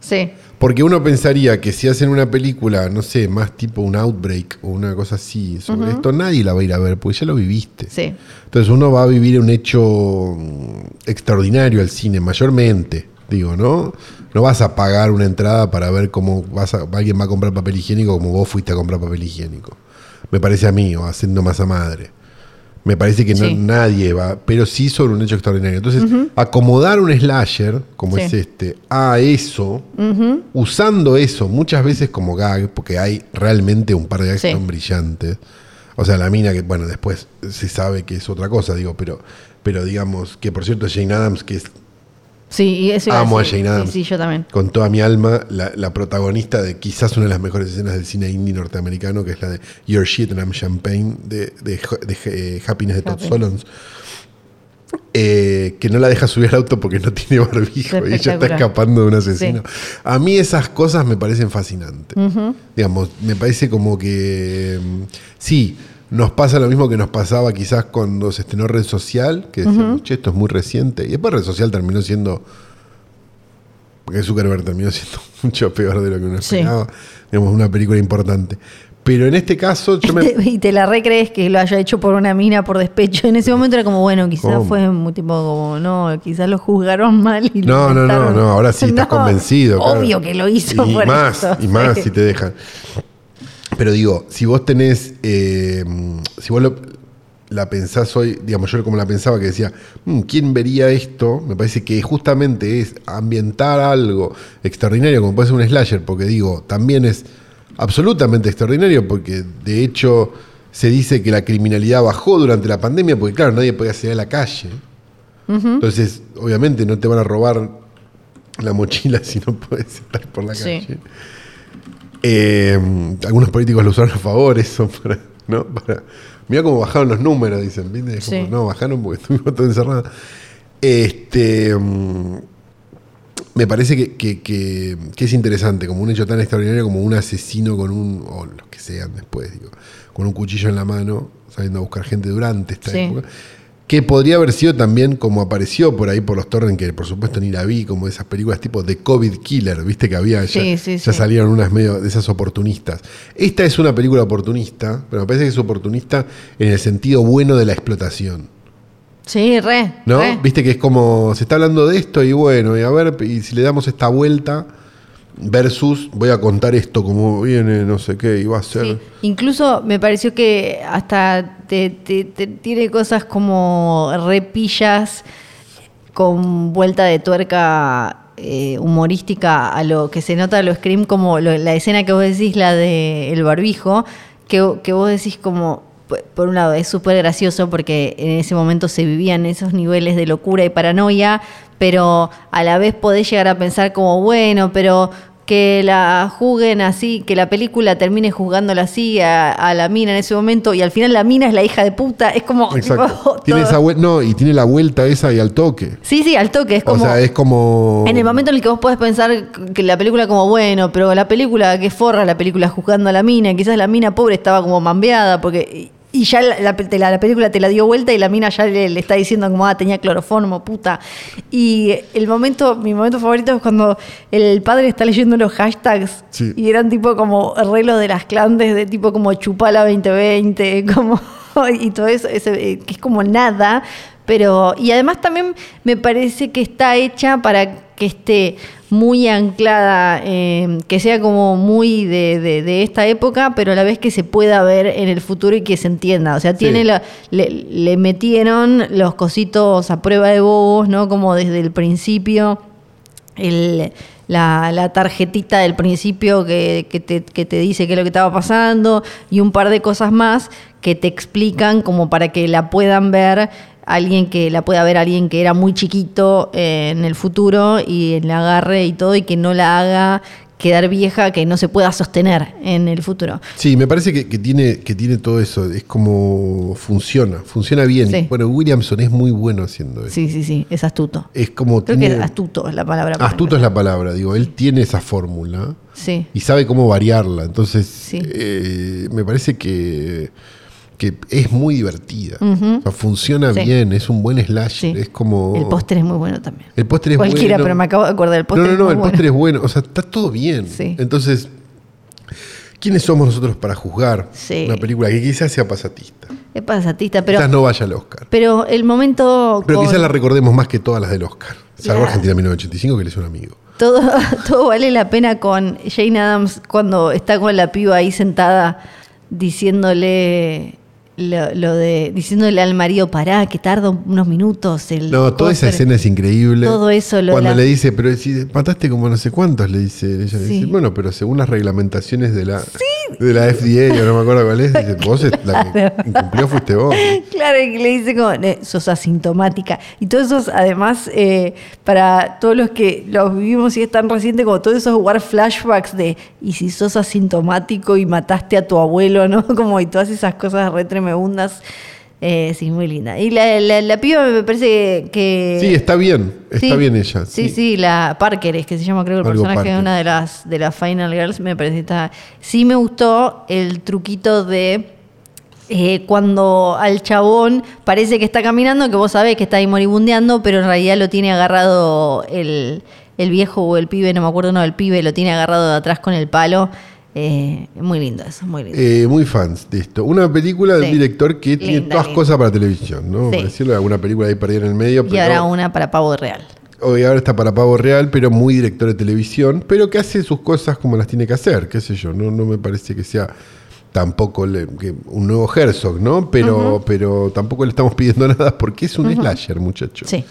Sí. Porque uno pensaría que si hacen una película, no sé, más tipo un outbreak o una cosa así sobre esto, nadie la va a ir a ver, porque ya lo viviste. Sí. Entonces uno va a vivir un hecho mm, extraordinario al cine, mayormente, digo, ¿no? No vas a pagar una entrada para ver cómo vas a, alguien va a comprar papel higiénico como vos fuiste a comprar papel higiénico. Me parece a mí, o haciendo masa madre. Me parece que no- Sí. nadie va, pero sí sobre un hecho extraordinario. Entonces, acomodar un slasher, como Sí. es este, a eso, usando eso muchas veces como gag, porque hay realmente un par de gags Sí. que son brillantes. O sea, la mina que, bueno, después se sabe que es otra cosa, digo, pero, pero digamos, que por cierto Jane Adams, que es Sí, y eso Amo a decir. Jane Adams. Sí, sí, yo también. con toda mi alma la, la protagonista de quizás una de las mejores escenas del cine indie norteamericano, que es la de Your Shit and I'm Champagne, de, de, de, eh, Happiness de Todd. Solondz. Eh, que no la deja subir al auto porque no (laughs) tiene barbijo y ella está escapando de un asesino. Sí. A mí esas cosas me parecen fascinantes. Digamos, me parece como que mm, sí, nos pasa lo mismo que nos pasaba quizás cuando se estrenó Red Social, que decíamos, che, esto es muy reciente. Y después Red Social terminó siendo. Porque Zuckerberg terminó siendo (laughs) mucho peor de lo que uno Sí. esperaba. Digamos, una película importante. Pero en este caso, yo me. (laughs) Y te la recrees que lo haya hecho por una mina por despecho. En ese momento era como, bueno, quizás ¿Cómo? fue muy tipo como, no, quizás lo juzgaron mal y No, no, no, no, ahora sí (laughs) estás No, convencido. claro. Obvio que lo hizo y por más, eso, Y más sí. si te dejan. Pero digo, si vos tenés, eh, si vos lo- la pensás hoy, digamos, yo como la pensaba que decía, "Mm, ¿quién vería esto? Me parece que justamente es ambientar algo extraordinario, como puede ser un slasher, porque digo, también es absolutamente extraordinario, porque de hecho se dice que la criminalidad bajó durante la pandemia, porque claro, nadie podía salir a la calle. Entonces, obviamente no te van a robar la mochila (laughs) si no puedes estar por la Sí. calle. Eh, algunos políticos lo usaron a favor, eso para, ¿no? Para, mira cómo bajaron los números, dicen, ¿viste? Como, no, bajaron porque (laughs) estuvimos todos encerrados. Este, mm, me parece que, que- que- que es interesante, como un hecho tan extraordinario como un asesino con un, o los que sean después, digo, con un cuchillo en la mano, saliendo a buscar gente durante esta Sí. época. Que podría haber sido también como apareció por ahí por los torrents, que por supuesto ni la vi, como esas películas tipo The COVID Killer, viste que había, ya, Sí, sí, ya sí. salieron unas medio de esas oportunistas. Esta es una película oportunista, pero me parece que es oportunista en el sentido bueno de la explotación. Sí, re. ¿No? re. Viste que es como, se está hablando de esto y bueno, y a ver, y si le damos esta vuelta versus, voy a contar esto como viene, no sé qué, y va a ser... Sí. Incluso me pareció que hasta te, tiene cosas como repillas con vuelta de tuerca eh, humorística a lo que se nota a lo Scream, como la escena que vos decís, la de el barbijo, que, que vos decís como, por un lado, es súper gracioso porque en ese momento se vivían esos niveles de locura y paranoia, pero a la vez podés llegar a pensar como, bueno, pero que la juzguen así, que la película termine juzgándola así a, a la mina en ese momento y al final la mina es la hija de puta, es como... Exacto. (laughs) Tiene esa no, y tiene la vuelta esa y al toque. Sí, sí, al toque, es como... o sea, es como... En el momento en el que vos podés pensar que la película como, bueno, pero la película que forra, la película juzgando a la mina, quizás la mina pobre estaba como mambeada, porque... Y ya la, la- la- la película te la dio vuelta y la mina ya le, le está diciendo como, ah, tenía cloroformo, puta. Y el momento, mi momento favorito es cuando el padre está leyendo los hashtags Sí. y eran tipo como arreglos de las clandes, de tipo como chupala 2020, (laughs) como... Y todo eso, ese, eh, que es como nada, pero... Y además también me parece que está hecha para que esté muy anclada, eh, que sea como muy de, de- de esta época, pero a la vez que se pueda ver en el futuro y que se entienda. O sea, tiene Sí. la- le, le metieron los cositos a prueba de bobos, ¿no? Como desde el principio. El, la, la tarjetita del principio que, que te, que te dice qué es lo que estaba pasando y un par de cosas más que te explican como para que la puedan ver alguien que la pueda ver alguien que era muy chiquito eh, en el futuro y la agarre y todo y que no la haga quedar vieja, que no se pueda sostener en el futuro. Sí, me parece que, que tiene, que tiene todo eso. Es como funciona, funciona bien. Sí. Bueno, Williamson es muy bueno haciendo eso. Sí, sí, sí, es astuto. Es como Creo tiene- que astuto es la palabra. astuto es la palabra, digo, él tiene esa fórmula Sí. y sabe cómo variarla. Entonces, Sí. eh, me parece que, que es muy divertida. O sea, funciona Sí. bien, es un buen slasher. Sí. Es como. El póster es muy bueno también. El póster es Cualquiera, bueno. pero me acabo de acordar, el póster No, no, es no, el bueno. póster es bueno. O sea, está todo bien. Sí. Entonces, ¿quiénes somos nosotros para juzgar una película que quizás sea pasatista? Es pasatista, pero, quizás no vaya al Oscar. pero el momento. Pero con- quizás la recordemos más que todas las del Oscar. Salvo La- Argentina 1985, que él es un amigo. Todo, (laughs) todo vale la pena con Jane Adams cuando está con la piba ahí sentada diciéndole lo, lo de diciéndole al marido pará que tarda unos minutos el No, toda esa póster". escena es increíble. Todo eso lo Cuando la- le dice, pero si mataste como no sé cuántos, le dice ella. le dice, bueno, pero según las reglamentaciones de la, de la FDA, yo no me acuerdo cuál es, dice, vos es la que incumplió fuiste vos. (laughs) Claro, y le dice como, "Eh, sos asintomática. Y todos esos, además, eh, para todos los que los vivimos y es tan reciente, como todos esos jugar flashbacks de, y si sos asintomático y mataste a tu abuelo, ¿no? (laughs) Como y todas esas cosas re tremendas. Eh, sí, muy linda. Y la, la, la piba me parece que... Sí, está bien, está Sí, bien ella. Sí, sí, la Parker es que se llama, creo, el Algo personaje de Parker. una de las, de las Final Girls. Me parece que está. Sí, me gustó el truquito de. eh, cuando al chabón parece que está caminando, que vos sabés que está ahí moribundeando, pero en realidad lo tiene agarrado el, el viejo o el pibe, no me acuerdo, no, el pibe lo tiene agarrado de atrás con el palo. Eh, muy lindo eso, muy lindo. Eh, muy fans de esto. Una película de un director que tiene todas linda. cosas para televisión, ¿no? Sí. Por decirlo, alguna película ahí perdida en el medio. y ahora una para pavo real. Hoy ahora está para Pavo Real, pero muy director de televisión, pero que hace sus cosas como las tiene que hacer, qué sé yo. No, no me parece que sea tampoco le- que un nuevo Herzog, ¿no? Pero, pero tampoco le estamos pidiendo (laughs) nada porque es un slasher, muchacho. Sí.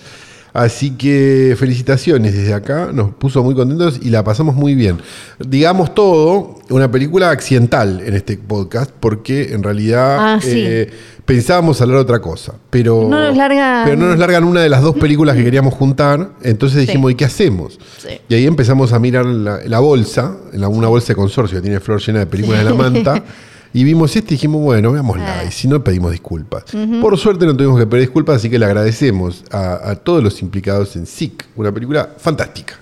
Así que felicitaciones desde acá, nos puso muy contentos y la pasamos muy bien. Digamos todo, una película accidental en este podcast, porque en realidad Ah, sí. eh, pensábamos hablar otra cosa, pero No nos largan- pero no nos largan una de las dos películas que (laughs) queríamos juntar, entonces Sí. dijimos, ¿y qué hacemos? Sí. Y ahí empezamos a mirar la, la bolsa, la- una bolsa de consorcio que tiene flor llena de películas de la manta. (laughs) Y vimos este y dijimos, bueno, veámosla. Y si no, pedimos disculpas. Por suerte no tuvimos que pedir disculpas, así que le agradecemos a, a todos los implicados en SIC, una película fantástica.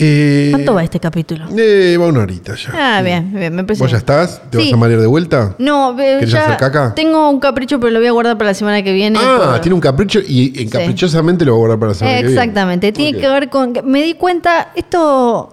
Eh, ¿Cuánto va este capítulo? eh, va una horita ya. Ah, bien, bien, me parece. ¿Vos ya estás? ¿Te Sí. vas a marear de vuelta? No, ve- ¿Querés ya hacer caca? tengo un capricho, pero lo voy a guardar para la semana que viene. Ah, por- tiene un capricho y encaprichosamente lo voy a guardar para la semana que viene. Exactamente, tiene que ver con... Me di cuenta, esto...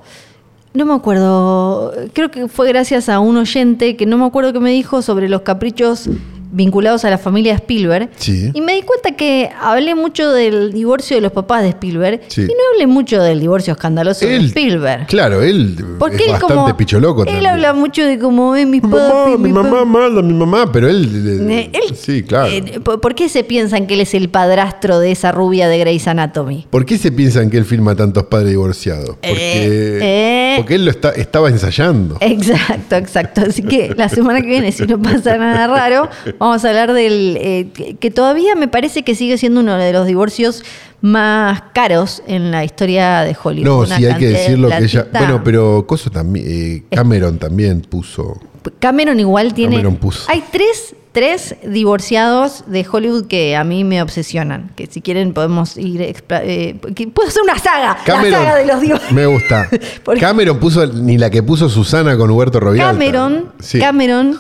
No me acuerdo, creo que fue gracias a un oyente que no me acuerdo que me dijo sobre los caprichos vinculados a la familia Spielberg. Sí. Y me di cuenta que hablé mucho del divorcio de los papás de Spielberg Sí. y no hablé mucho del divorcio escandaloso de Spielberg. Claro, él Porque es él bastante como... picholoco Él también. habla mucho de cómo es Mi mamá, mi mamá mala, mi mamá, pero él, Eh, él- sí, claro. Eh, ¿por, por qué se piensan que él es el padrastro de esa rubia de Grey's Anatomy? ¿Por qué se piensan que él filma tantos padres divorciados? Porque, Eh, eh. porque él lo está, estaba ensayando. Exacto, exacto. Así que la semana que viene, si no pasa nada raro, vamos a hablar del eh, que, que todavía me parece que sigue siendo uno de los divorcios más caros en la historia de Hollywood. No, Una sí, hay que decirlo que ella. Bueno, pero Coso también. eh, Cameron también puso. Cameron igual tiene. Cameron puso. Hay tres, tres divorciados de Hollywood que a mí me obsesionan. Que si quieren podemos ir. eh, que puedo hacer una saga. Cameron. La saga de los divorcios. Me gusta. (laughs) Cameron puso ni la que puso Susana con Huberto Rovialta. Cameron, Sí. Cameron,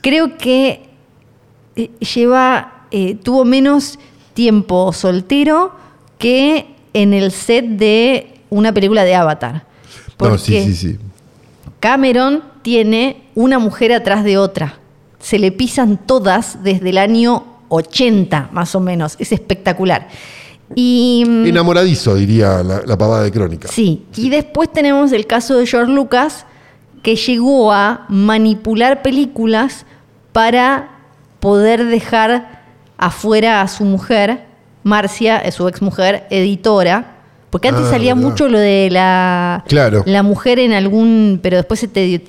creo que eh, lleva, eh, tuvo menos tiempo soltero que en el set de una película de Avatar. No, sí, sí, sí. Cameron tiene una mujer atrás de otra. Se le pisan todas desde el año 80, más o menos. Es espectacular. Y. mm, Enamoradizo, diría la, la pavada de crónica. Sí, y después tenemos el caso de George Lucas, que llegó a manipular películas para poder dejar afuera a su mujer, Marcia, su exmujer, editora, Porque antes Ah, salía verdad. mucho lo de la, Claro. la mujer en algún. Pero después se te dio-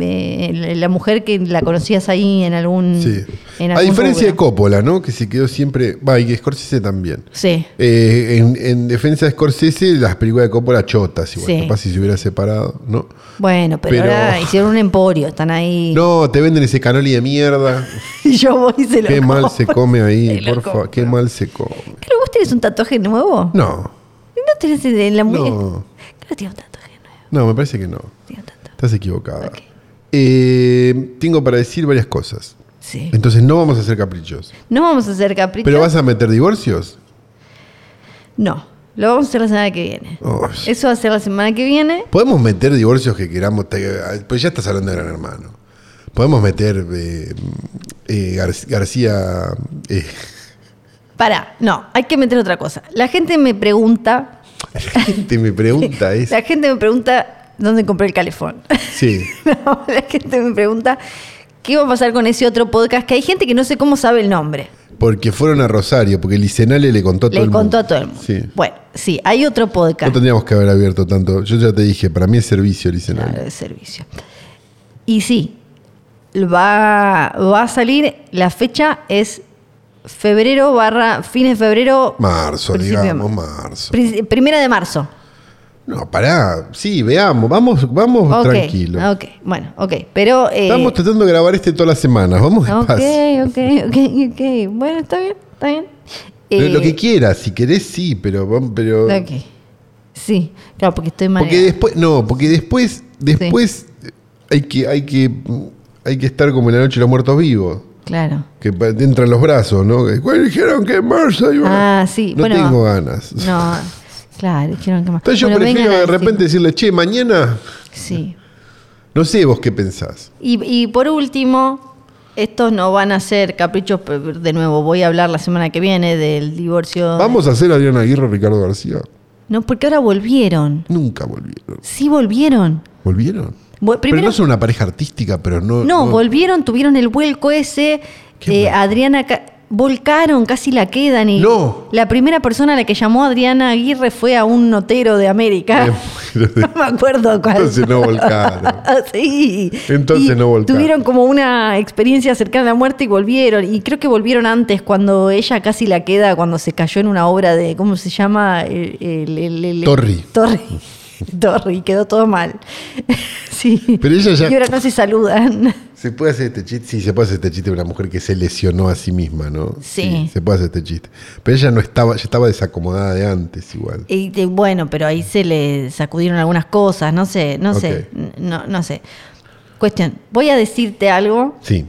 eh, la mujer que la conocías ahí en algún. Sí. en A diferencia de. Coppola, ¿no? Que se quedó siempre. Va, y Scorsese también. Sí. Eh, en, en defensa de Scorsese, las películas de Coppola chotas, igual. Sí. Capaz si se hubiera separado, ¿no? Bueno, pero, Pero- ahora hicieron un emporio, están ahí. (laughs) No, te venden ese canoli de mierda. (laughs) Y yo voy y se lo Qué mal se come ahí, (laughs) por favor. Qué mal se come. Claro, ¿Vos tenés un tatuaje nuevo? No, ¿No tenés en la muñeca? No. Claro, tiene un tatuaje nuevo. no, me parece que no. Tiene un tatuaje. Estás equivocada. Eh, tengo para decir varias cosas. Sí. Entonces no vamos a hacer caprichos. No vamos a hacer caprichos. ¿Pero vas a meter divorcios? No, lo vamos a hacer la semana que viene. Oh, Eso va a ser la semana que viene. Podemos meter divorcios que queramos, pues ya estás hablando de Gran Hermano. Podemos meter eh, eh, Gar- García. Para, no, hay que meter otra cosa. La gente me pregunta, la gente me pregunta eso. la gente me pregunta dónde compré el calefón. Sí. (laughs) No, la gente me pregunta qué va a pasar con ese otro podcast que hay gente que no sé cómo sabe el nombre. Porque fueron a Rosario, porque Licenale le contó a todo Le el contó mundo. a todo el mundo. Sí. Bueno, sí, hay otro No podcast. tendríamos que haber abierto tanto. Yo ya te dije, para mí es servicio, Licenale. Claro, de servicio. Y sí, va, va a salir, la fecha es febrero barra, fines de febrero. Marzo, digamos, mar- marzo. pri- Primera de marzo. No, pará. Sí, veamos, vamos, vamos Ok, tranquilo. Ok, bueno, ok. Pero. eh, Estamos tratando de grabar este todas las semanas. Vamos Ok, despacio. ok, ok, ok. Bueno, está bien, está bien. Lo, Eh, lo que quieras, si querés, sí, pero. pero Ok. Sí, claro, porque estoy mal. porque después. No, porque después. Después hay, que, hay, que, hay que estar como en la noche de los muertos vivos. Claro. Que te entran los brazos, ¿no? "Bueno, dijeron que en marzo iba-". Ah, sí, No bueno. tengo ganas. (laughs) No, claro, dijeron que más. Entonces yo Bueno, prefiero vengan a de repente decirle, che, mañana. Sí. No sé vos qué pensás. Y, y por último, estos no van a ser caprichos, de nuevo, voy a hablar la semana que viene del divorcio. Vamos a hacer Adriana Aguirre Ricardo García. No, porque ahora volvieron. Nunca volvieron. Sí, volvieron. ¿Volvieron? Pero no son una pareja artística, pero no. No, volvieron, tuvieron el vuelco ese. ¿Qué eh? Adriana ca- volcaron, casi la quedan. Y No. La primera persona a la que llamó Adriana Aguirre fue a un notero de América. De- (laughs) no me acuerdo cuál. Entonces no volcaron. (laughs) sí. Entonces Y no volcaron. Tuvieron como una experiencia cercana a la muerte y volvieron. Y creo que volvieron antes, cuando ella casi la queda, cuando se cayó en una obra de, ¿cómo se llama? El, el- el- el- Torri. Torri. (laughs) Torri, quedó todo mal. (laughs) sí. Pero ella ya- Y ahora no se saludan. Se puede hacer este chiste, sí, se puede hacer este chiste de una mujer que se lesionó a sí misma, ¿no? Sí. se puede hacer este chiste. Pero ella no estaba, ya estaba desacomodada de antes igual. Y bueno, pero ahí se le sacudieron algunas cosas, no sé, no sé, no, no sé. Cuestión, voy a decirte algo Sí.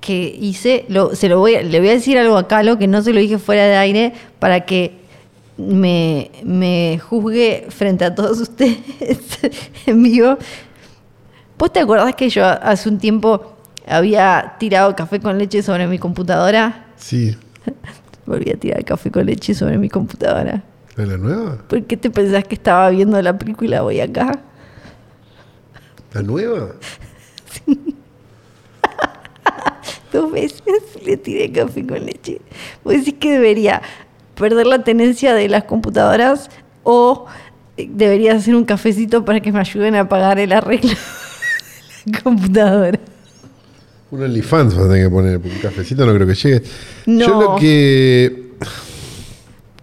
que hice, lo, se lo voy, le voy a decir algo a Calo que no se lo dije fuera de aire para que me, me juzgue frente a todos (laughs) ustedes en vivo. ¿Vos te acordás que yo hace un tiempo había tirado café con leche sobre mi computadora? Sí. (laughs) Volví a tirar café con leche sobre mi computadora. ¿La de la nueva? ¿Por qué te pensás que estaba viendo la película Voy acá? ¿La nueva? (laughs) Dos veces le tiré café con leche. ¿Vos decís que debería perder la tenencia de las computadoras o eh, debería hacer un cafecito para que me ayuden a pagar el arreglo de la computadora? Un OnlyFans vas a tener que poner, porque un cafecito no creo que llegue. No. Yo lo que.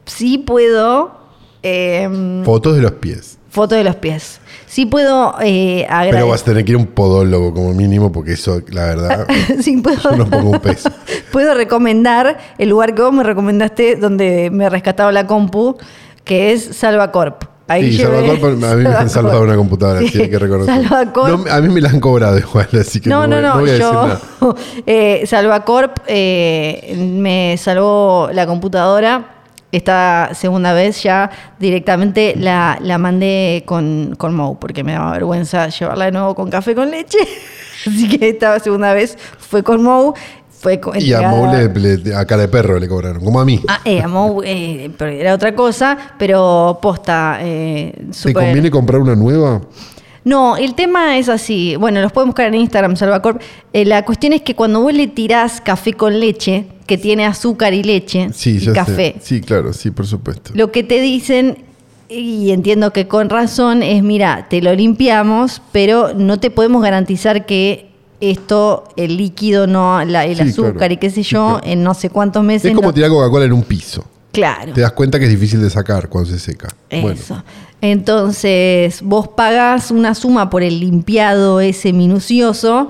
Sí puedo... em, Fotos de los pies. Foto de los pies. Sí puedo eh, Pero vas a tener que ir a un podólogo como mínimo, porque eso, la verdad, (laughs) Sí, puedo, yo no pongo un peso. (laughs) puedo recomendar el lugar que vos me recomendaste donde me rescataba la compu, que es Salvacorp. Ahí Sí, Salvacorp, a mí me han salvado una computadora, sí, hay que reconocer. Salvacorp. No, a mí me la han cobrado igual, así que no, No, no, no, voy a decir yo, nada. (laughs) eh, Salvacorp eh, me salvó la computadora. Esta segunda vez ya directamente la, la mandé con, con Mou, porque me daba vergüenza llevarla de nuevo con café con leche. (laughs) Así que esta segunda vez fue con Mou. Fue co- Y a Mou le- le- a cara de perro le cobraron, como a mí. Ah, eh, a Mou, eh, pero era otra cosa, pero posta. Eh, ¿Te conviene comprar una nueva? No, el tema es así. Bueno, los pueden buscar en Instagram, Salvacorp. Eh, la cuestión es que cuando vos le tirás café con leche, que tiene azúcar y leche Sí, y ya café, sé. Sí, claro, sí, por supuesto. lo que te dicen y entiendo que con razón es, mira, te lo limpiamos, pero no te podemos garantizar que esto, el líquido, no la- el Sí, azúcar claro. y qué sé Sí, yo, claro. en no sé cuántos meses. Es como no- tirar Coca-Cola en un piso. Claro. Te das cuenta que es difícil de sacar cuando se seca. Bueno, Eso. Entonces, vos pagás una suma por el limpiado ese minucioso,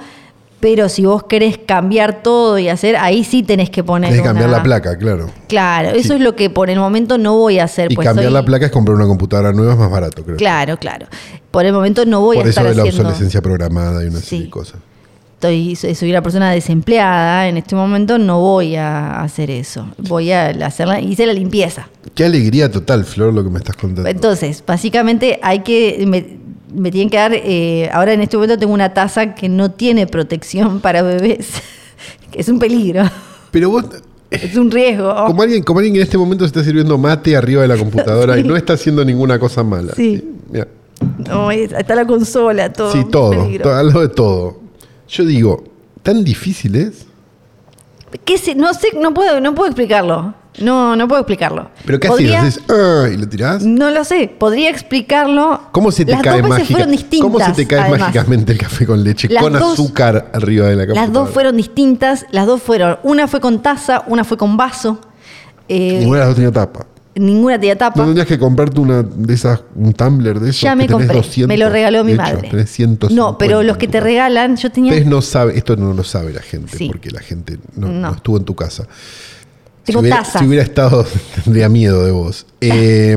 pero si vos querés cambiar todo y hacer, ahí sí tenés que poner. tenés que cambiar una- la placa, claro. Claro, eso Sí. es lo que por el momento no voy a hacer. Y pues cambiar soy- la placa es comprar una computadora nueva, es más barato, creo. Claro, claro. Por el momento no voy Por a eso estar de la haciendo. obsolescencia programada y una serie de cosas. Estoy, soy una persona desempleada. En este momento no voy a hacer eso. Voy a hacer la, hice la limpieza. Qué alegría total, Flor, lo que me estás contando. Entonces, básicamente hay que. Me, me tienen que dar. eh, ahora en este momento tengo una taza que no tiene protección (laughs) para bebés. que es un peligro. Pero vos, Es un riesgo. como alguien, como alguien en este momento se está sirviendo mate arriba de la computadora y (laughs) no está haciendo ninguna cosa mala. Sí. Mira. No, es- está la consola, todo. Sí, todo, todo, algo de todo. Yo digo, ¿tan difícil es? ¿Qué sé? No sé, no puedo, no puedo explicarlo. No, no puedo explicarlo. ¿Pero qué Podría- haces? Haces, "Ah", y lo tirás. No lo sé. Podría explicarlo. ¿Cómo se te Las cae dos veces mágica- fueron distintas. ¿Cómo se te cae además. mágicamente el café con leche Las con dos- azúcar arriba de la computadora? Las dos fueron distintas. Las dos fueron. Una fue con taza, una fue con vaso. Eh, Ninguna de las dos tenía tapa. Ninguna tenía tapa. ¿No tendrías que comprarte una de esas, un tumbler de esos? ya que me tenés compré. 200 me lo regaló mi madre. tenés 150 no, pero los que te regalan, yo tenía. Ustedes no saben, esto no lo sabe la gente, Sí. porque la gente no, No. no estuvo en tu casa. Tengo si hubiera, tazas. si hubiera estado, (laughs) tendría miedo de vos. (laughs) Eh,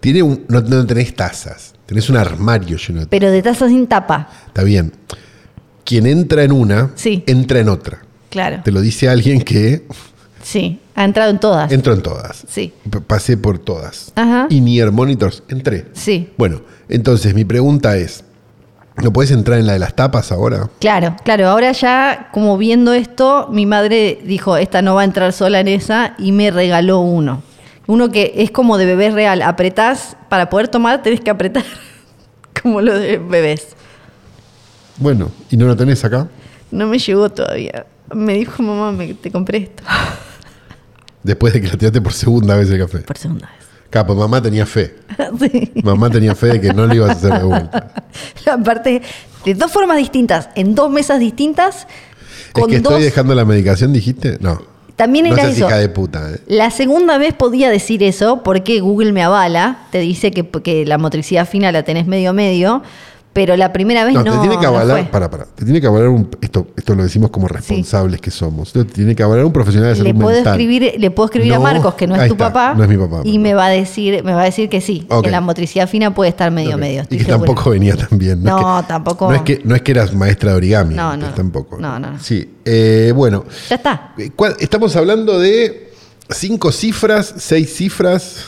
tiene un- no, no tenés tazas, tenés un armario lleno de tazas. Pero de taza sin tapa. Está bien. Quien entra en una, Sí. entra en otra. Claro. Te lo dice alguien que Sí. Ha entrado en todas. entró en todas. Sí. P- Pasé por todas. Ajá. Y Near Monitors, entré. Sí. Bueno, entonces mi pregunta es, ¿no puedes entrar en la de las tapas ahora? Claro, claro. Ahora ya, como viendo esto, mi madre dijo, esta no va a entrar sola en esa, y me regaló uno. Uno que es como de bebés real. Apretás, para poder tomar tenés que apretar. (laughs) como lo de bebés. Bueno, ¿y no lo tenés acá? No me llegó todavía. Me dijo, mamá, me, te compré esto. (laughs) Después de que lo tiraste por segunda vez el café. Por segunda vez. Capo, mamá tenía fe. (laughs) Sí. Mamá tenía fe de que no lo ibas a hacer de vuelta. (laughs) Aparte, de dos formas distintas, en dos mesas distintas, Es que estoy dos... dejando la medicación, dijiste. No. También no era seas eso. hija de puta, ¿eh? La segunda vez podía decir eso porque Google me avala, te dice que, que la motricidad fina la tenés medio medio, pero la primera vez no. No, te tiene que no avalar, fue. para, para, te tiene que avalar un, esto, esto lo decimos como responsables que somos. Te tiene que avalar un profesional de salud Le puedo mental. escribir, le puedo escribir a No, Marcos, que no es tu está, papá, no es mi papá, y me va a decir, me va a decir que sí, que la motricidad fina puede estar medio medio. Y estoy que segura. tampoco venía tan bien. No, es que- tampoco. No es, que, no es que eras maestra de origami. No, pues, no. Tampoco. No, no, no. Sí. eh, bueno, Ya está. eh, ¿cuál- estamos hablando de cinco cifras, seis cifras.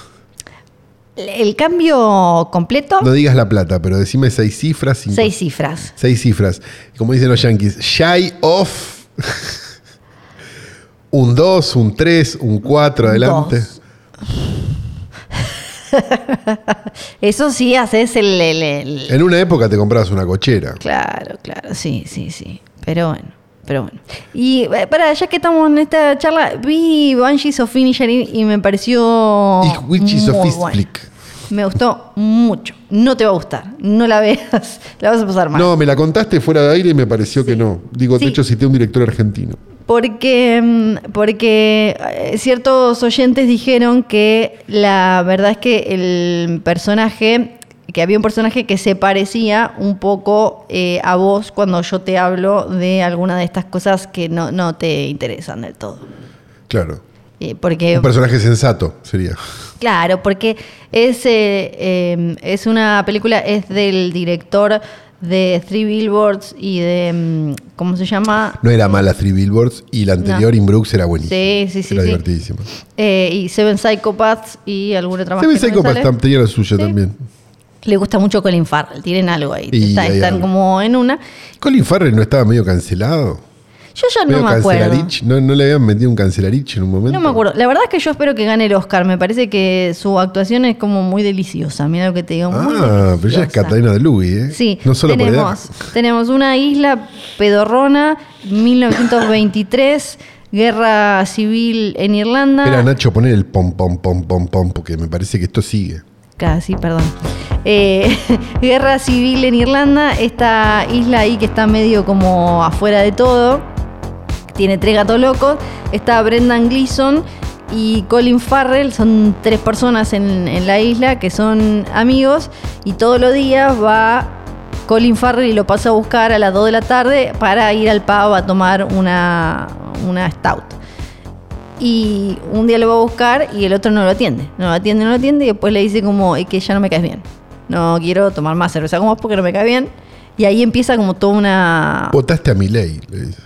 El cambio completo, No digas la plata, pero decime seis cifras. Cinco, seis cifras. Seis cifras. Como dicen los yankees, shy of. un 2, un 3, un 4, adelante. Dos. Eso sí haces el- el- el, En una época te comprabas una cochera. Claro, claro, sí, sí, sí. Pero bueno, pero bueno. Y eh, para, ya que estamos en esta charla, vi Banshees of Inisherin y me pareció. Ich Witches muy. Me gustó mucho. No te va a gustar. No la veas. (laughs) La vas a pasar mal. No, me la contaste fuera de aire y me pareció que no. Digo, Sí. de hecho cité un director argentino. Porque, mm, porque eh, ciertos oyentes dijeron que la verdad es que el personaje, que había un personaje que se parecía un poco eh, a vos cuando yo te hablo de alguna de estas cosas que no, no te interesan del todo. Claro. Eh, porque, Un personaje sensato sería. claro, porque es, eh, eh, es una película, es del director de Three Billboards y de, mm, ¿cómo se llama? No era mala Three Billboards y la anterior, No. In Brooks, era buenísima. Sí, sí, sí, Era sí. divertidísima. Eh, y Seven Psychopaths y alguna otra más. Seven no Psychopaths tam- tenía la suya Sí. también. Le gusta mucho Colin Farrell, tienen algo ahí. Y Está- hay están algo. como en una. Colin Farrell no estaba medio cancelado. Yo ya no medio me acuerdo. cancelarich. ¿No, ¿No le habían metido un cancelarich en un momento? No me acuerdo. La verdad es que yo espero que gane el Oscar. Me parece que su actuación es como muy deliciosa. Mira lo que te digo. Muy Ah, pero ella es deliciosa. Catalina de Louis, ¿eh? Sí, No solo por edad. tenemos, tenemos una isla pedorrona, 1923, guerra civil en Irlanda. Espera, Nacho, poner el pom, pom, pom, pom, pom, porque me parece que esto sigue. Casi, perdón. Eh, (laughs) guerra civil en Irlanda, esta isla ahí que está medio como afuera de todo. Tiene tres gatos locos. Está Brendan Gleeson y Colin Farrell. Son tres personas en, la isla que son amigos. Y todos los días va Colin Farrell y lo pasa a buscar a las 2 de la tarde para ir al pub a tomar una, una stout. Y un día lo va a buscar y el otro no lo atiende. No lo atiende, no lo atiende y después le dice como es que ya no me caes bien. No quiero tomar más cerveza como vos porque no me caes bien. Y ahí empieza como toda una... Votaste a mi ley, le dice.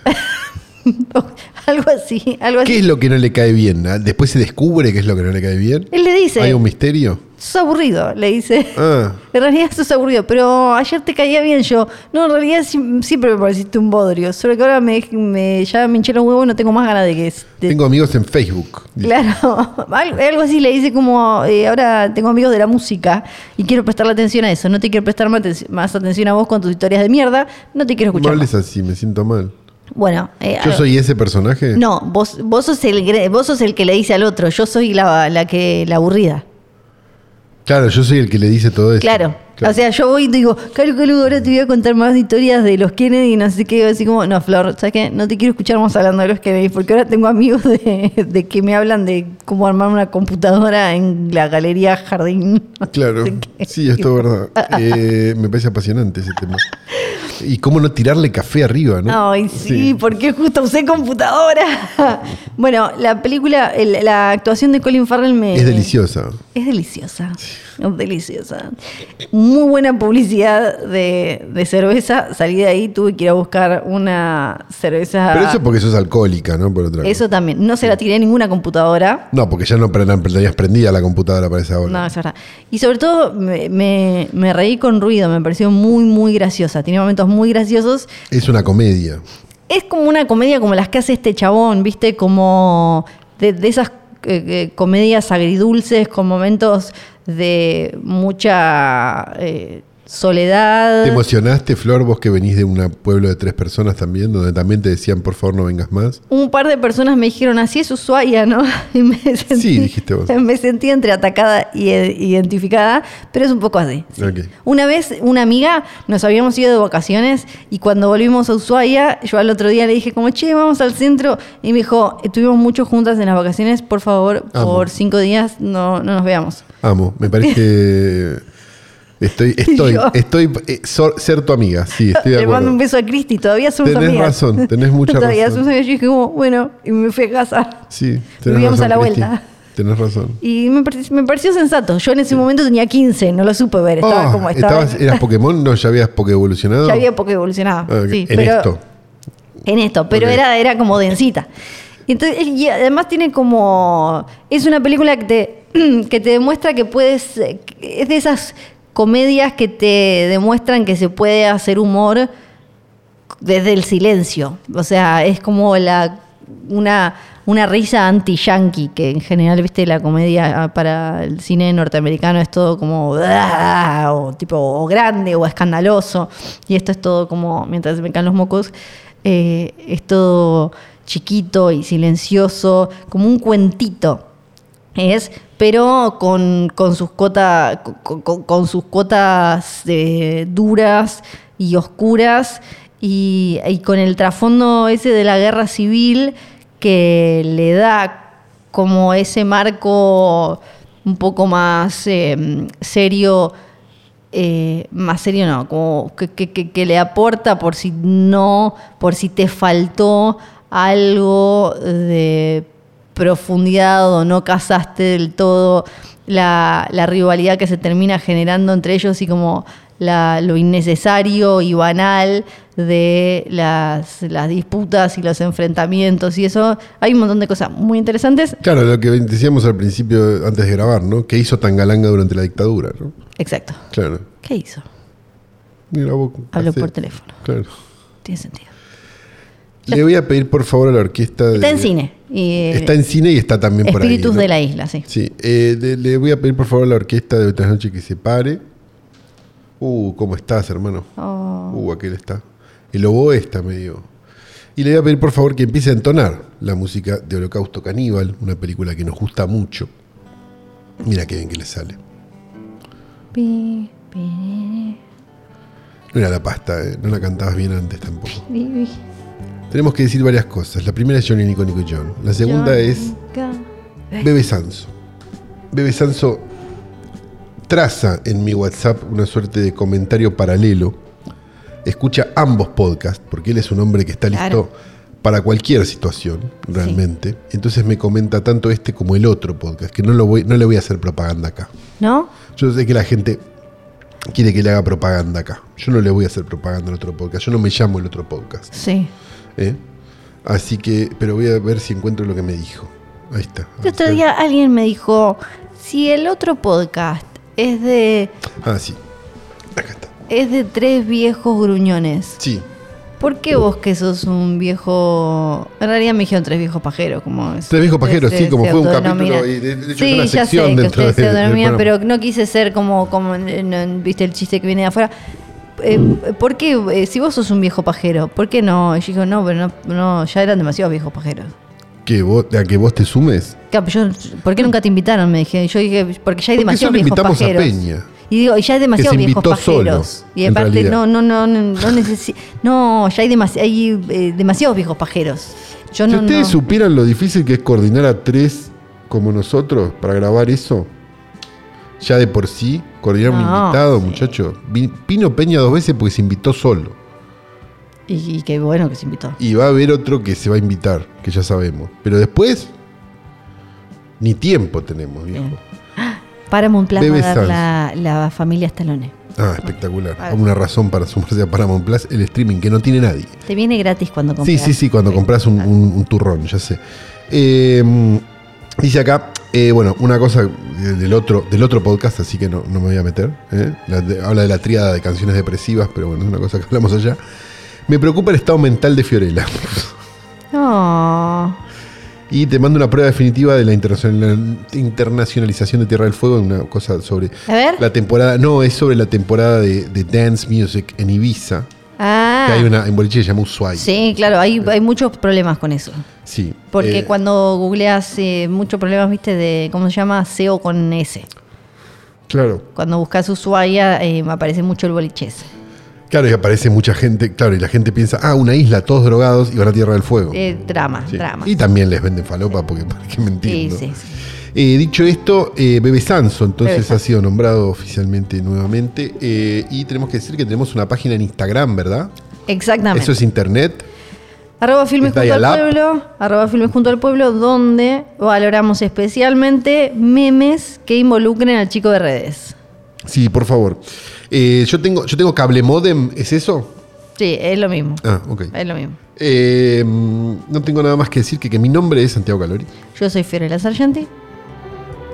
(laughs) algo así, algo así. ¿Qué es lo que no le cae bien? ah? Después se descubre qué es lo que no le cae bien. Él le dice, ¿Hay un misterio? Sos aburrido, le dice. Ah, En realidad sos aburrido, pero ayer te caía bien yo. No, en realidad siempre me pareciste un bodrio. Solo que ahora me, me- ya me hinché los huevos y no tengo más ganas de que... de- tengo amigos en Facebook. dice. Claro, (laughs) algo así le dice como, eh, ahora tengo amigos de la música y quiero prestarle atención a eso. No te quiero prestar más, atenci- más atención a vos con tus historias de mierda. No te quiero No escuchar. hables más. así, me siento mal. Bueno, eh, ¿Yo soy ese personaje? no, vos, vos, sos el, vos sos el que le dice al otro. Yo soy la, la que la aburrida. Claro, yo soy el que le dice todo eso. Claro. O sea, yo voy y digo, Calo, Calo, ahora te voy a contar más historias de los Kennedy y no sé qué. Así como, no, Flor, ¿sabes qué? No te quiero escuchar más hablando de los Kennedy porque ahora tengo amigos de, de que me hablan de cómo armar una computadora en la galería Jardín. (laughs) Claro, sí, esto es verdad. Eh, me parece apasionante ese tema. Y cómo no tirarle café arriba, ¿no? Ay, sí, porque justo usé computadora. (laughs) bueno, la película, el- la actuación de Colin Farrell me... Es deliciosa. Es deliciosa. Es deliciosa. Muy buena publicidad de, de cerveza. Salí de ahí, tuve que ir a buscar una cerveza. Pero eso es porque sos alcohólica, ¿no? Por otra cosa. Eso también. No se la tiré a ninguna computadora. No, porque ya no tenías prendida la computadora para esa hora. No, es verdad. Y sobre todo me, me- me reí con ruido. Me pareció muy, muy graciosa. Tiene momentos muy graciosos. Es una comedia. Es como una comedia como las que hace este chabón, ¿viste? Como de, de esas eh, eh, comedias agridulces con momentos de mucha eh, soledad. ¿Te emocionaste, Flor, vos que venís de un pueblo de tres personas también, donde también te decían, por favor, no vengas más? Un par de personas me dijeron, así es Ushuaia, ¿no? (laughs) Y me sentí, Sí, dijiste vos. Me sentí entre atacada y eh, identificada, pero es un poco así. sí. Ok. Una vez, una amiga, nos habíamos ido de vacaciones y cuando volvimos a Ushuaia, yo al otro día le dije como, che, vamos al centro. Y me dijo, estuvimos mucho juntas en las vacaciones, por favor, Amo. por cinco días no, no nos veamos. Amo, me parece que estoy, (laughs) estoy, estoy, eh, so- ser tu amiga, sí, (laughs) estoy de Le mando un beso a Cristi, todavía somos Tenés amigas. razón, tenés mucha (laughs) Todavía razón. somos amigas. Yo dije como, bueno, y me fui a casa. Sí, tenés Vivíamos razón, a la Cristi. vuelta. Tenés razón. Y me, pareció- me pareció sensato. Yo en ese momento tenía 15, no lo supe ver. Estaba Oh, como estaba. ¿estabas- ¿Eras Pokémon? ¿No ya habías Poké evolucionado? ya había poco evolucionado. Ah, sí, en pero- esto. En esto, pero era, era como densita. Y Entonces, y además tiene como. Es una película que te, (clears throat) que te demuestra que puedes. eh, Es de esas comedias que te demuestran que se puede hacer humor desde el silencio. O sea, es como una, una risa anti-yankee, que en general, viste, la comedia para el cine norteamericano es todo como o tipo grande o escandaloso. Y esto es todo como, mientras me caen los mocos, eh, es todo chiquito y silencioso, como un cuentito es, pero con, con sus cotas, con, sus cotas eh, duras y oscuras y, con el trasfondo ese de la guerra civil que le da como ese marco un poco más eh, serio eh, más serio no, como que- que le aporta por si no, por si te faltó algo de profundidad o no casaste del todo la, la rivalidad que se termina generando entre ellos y como la- lo innecesario y banal de las, las disputas y los enfrentamientos y eso. Hay un montón de cosas muy interesantes. Claro, lo que decíamos al principio, antes de grabar, ¿no? Que hizo Tangalanga durante la dictadura, ¿no? Exacto. Claro. ¿Qué hizo? Habló por teléfono. Claro. Tiene sentido. Le voy a pedir por favor a la orquesta. de- Está en cine. Y, Está en cine y está también por ahí. Espíritus ¿no? de la isla, sí. Sí, eh, de- le voy a pedir por favor a la orquesta de otras noches que se pare. Uh, ¿cómo estás, hermano? Oh. Uh, aquel está. El oboe está medio. Y le voy a pedir por favor que empiece a entonar la música de Holocausto Caníbal, una película que nos gusta mucho. Mira qué bien que le sale. Pi, pi, No era la pasta, eh, no la cantabas bien antes tampoco. pi. Tenemos que decir varias cosas. La primera es Johnny Nico Nico y John. La segunda es. Bebe Sanso. Bebe Sanso traza en mi WhatsApp una suerte de comentario paralelo. Escucha ambos podcasts, porque él es un hombre que está listo para cualquier situación, realmente. Entonces me comenta tanto este como el otro podcast, que no, lo voy, no le voy a hacer propaganda acá. ¿No? Yo sé que la gente quiere que le haga propaganda acá. Yo no le voy a hacer propaganda al otro podcast. Yo no me llamo el otro podcast. Sí. ¿Eh? Así que, pero voy a ver si encuentro lo que me dijo. Ahí está. El otro día alguien me dijo, si el otro podcast es de, Ah, sí. Acá está. es de tres viejos gruñones, Sí. ¿por qué vos que sos un viejo... En realidad me dijeron tres viejos pajeros, como... es- Tres viejos pajeros, se- sí, como se fue un capítulo y de- de hecho sí, una ya sección sé que dentro se de- autodenominan, programa. pero no quise ser como, como en- viste el chiste que viene de afuera. Eh, ¿Por qué, eh, si vos sos un viejo pajero, por qué no? Y yo digo, no, pero no, no, ya eran demasiados viejos pajeros. ¿Que vos, ¿A que vos te sumes? Claro, yo, ¿Por qué nunca te invitaron? Me dije. Yo dije, porque ya hay demasiados viejos invitamos a pajeros. Peña. Y digo, y ya hay demasiados se viejos pajeros. solo, y en aparte, no, no, no, no, no necesi- No, ya hay, demasi- hay eh, demasiados viejos pajeros. Yo Si no, ustedes no. supieran lo difícil que es coordinar a tres como nosotros para grabar eso, ya de por sí, coordinar un No, invitado, sí. muchacho. Vino Peña dos veces porque se invitó solo. Y, y qué bueno que se invitó. Y va a haber otro que se va a invitar, que ya sabemos. Pero después, ni tiempo tenemos, viejo. Paramount (gasps) Plus va Bebe a dar Sanz. la, la familia Stallone. Ah, espectacular. Ah. Una razón para sumarse a Paramount Plus, el streaming que no tiene nadie. Te viene gratis cuando compras. Sí, sí, sí, cuando compras un, un- un turrón, ya sé. Eh, dice acá, eh, bueno, una cosa de- del otro, del otro podcast, así que no, no me voy a meter. ¿eh? La de- habla de la tríada de canciones depresivas, pero bueno, es una cosa que hablamos allá. Me preocupa el estado mental de Fiorella. No. Y te mando una prueba definitiva de la internacional- internacionalización de Tierra del Fuego, una cosa sobre A ver. la temporada, no, es sobre la temporada de, de Dance Music en Ibiza, Ah. que hay una en boliche se llama Ushuaia. Sí, claro, hay, hay muchos problemas con eso. Sí. Porque eh, cuando googleas eh, muchos problemas, viste, de, ¿cómo se llama? SEO con S. Claro, Cuando buscas Ushuaia, eh, me aparece mucho el boliche ese. claro, y aparece mucha gente, claro, y la gente piensa, ah, una isla, todos drogados y van a Tierra del Fuego. Eh, drama, Sí. drama. Y también les venden falopa porque para qué mentir. Sí, ¿no? sí, sí. Eh, dicho esto, eh, Bebe Sanso entonces Bebe ha sido nombrado oficialmente nuevamente. eh, y tenemos que decir que tenemos una página en Instagram, ¿verdad? Exactamente. Eso es internet. Arroba Filmes ¿Es junto al pueblo, arroba Filmes junto al pueblo, donde valoramos especialmente memes que involucren al chico de redes. Sí, por favor. Eh, yo, tengo, yo tengo cable modem, ¿es eso? Sí, es lo mismo. Ah, ok. Es lo mismo. Eh, no tengo nada más que decir que, que mi nombre es Santiago Calori. Yo soy Fiorella Sargenti.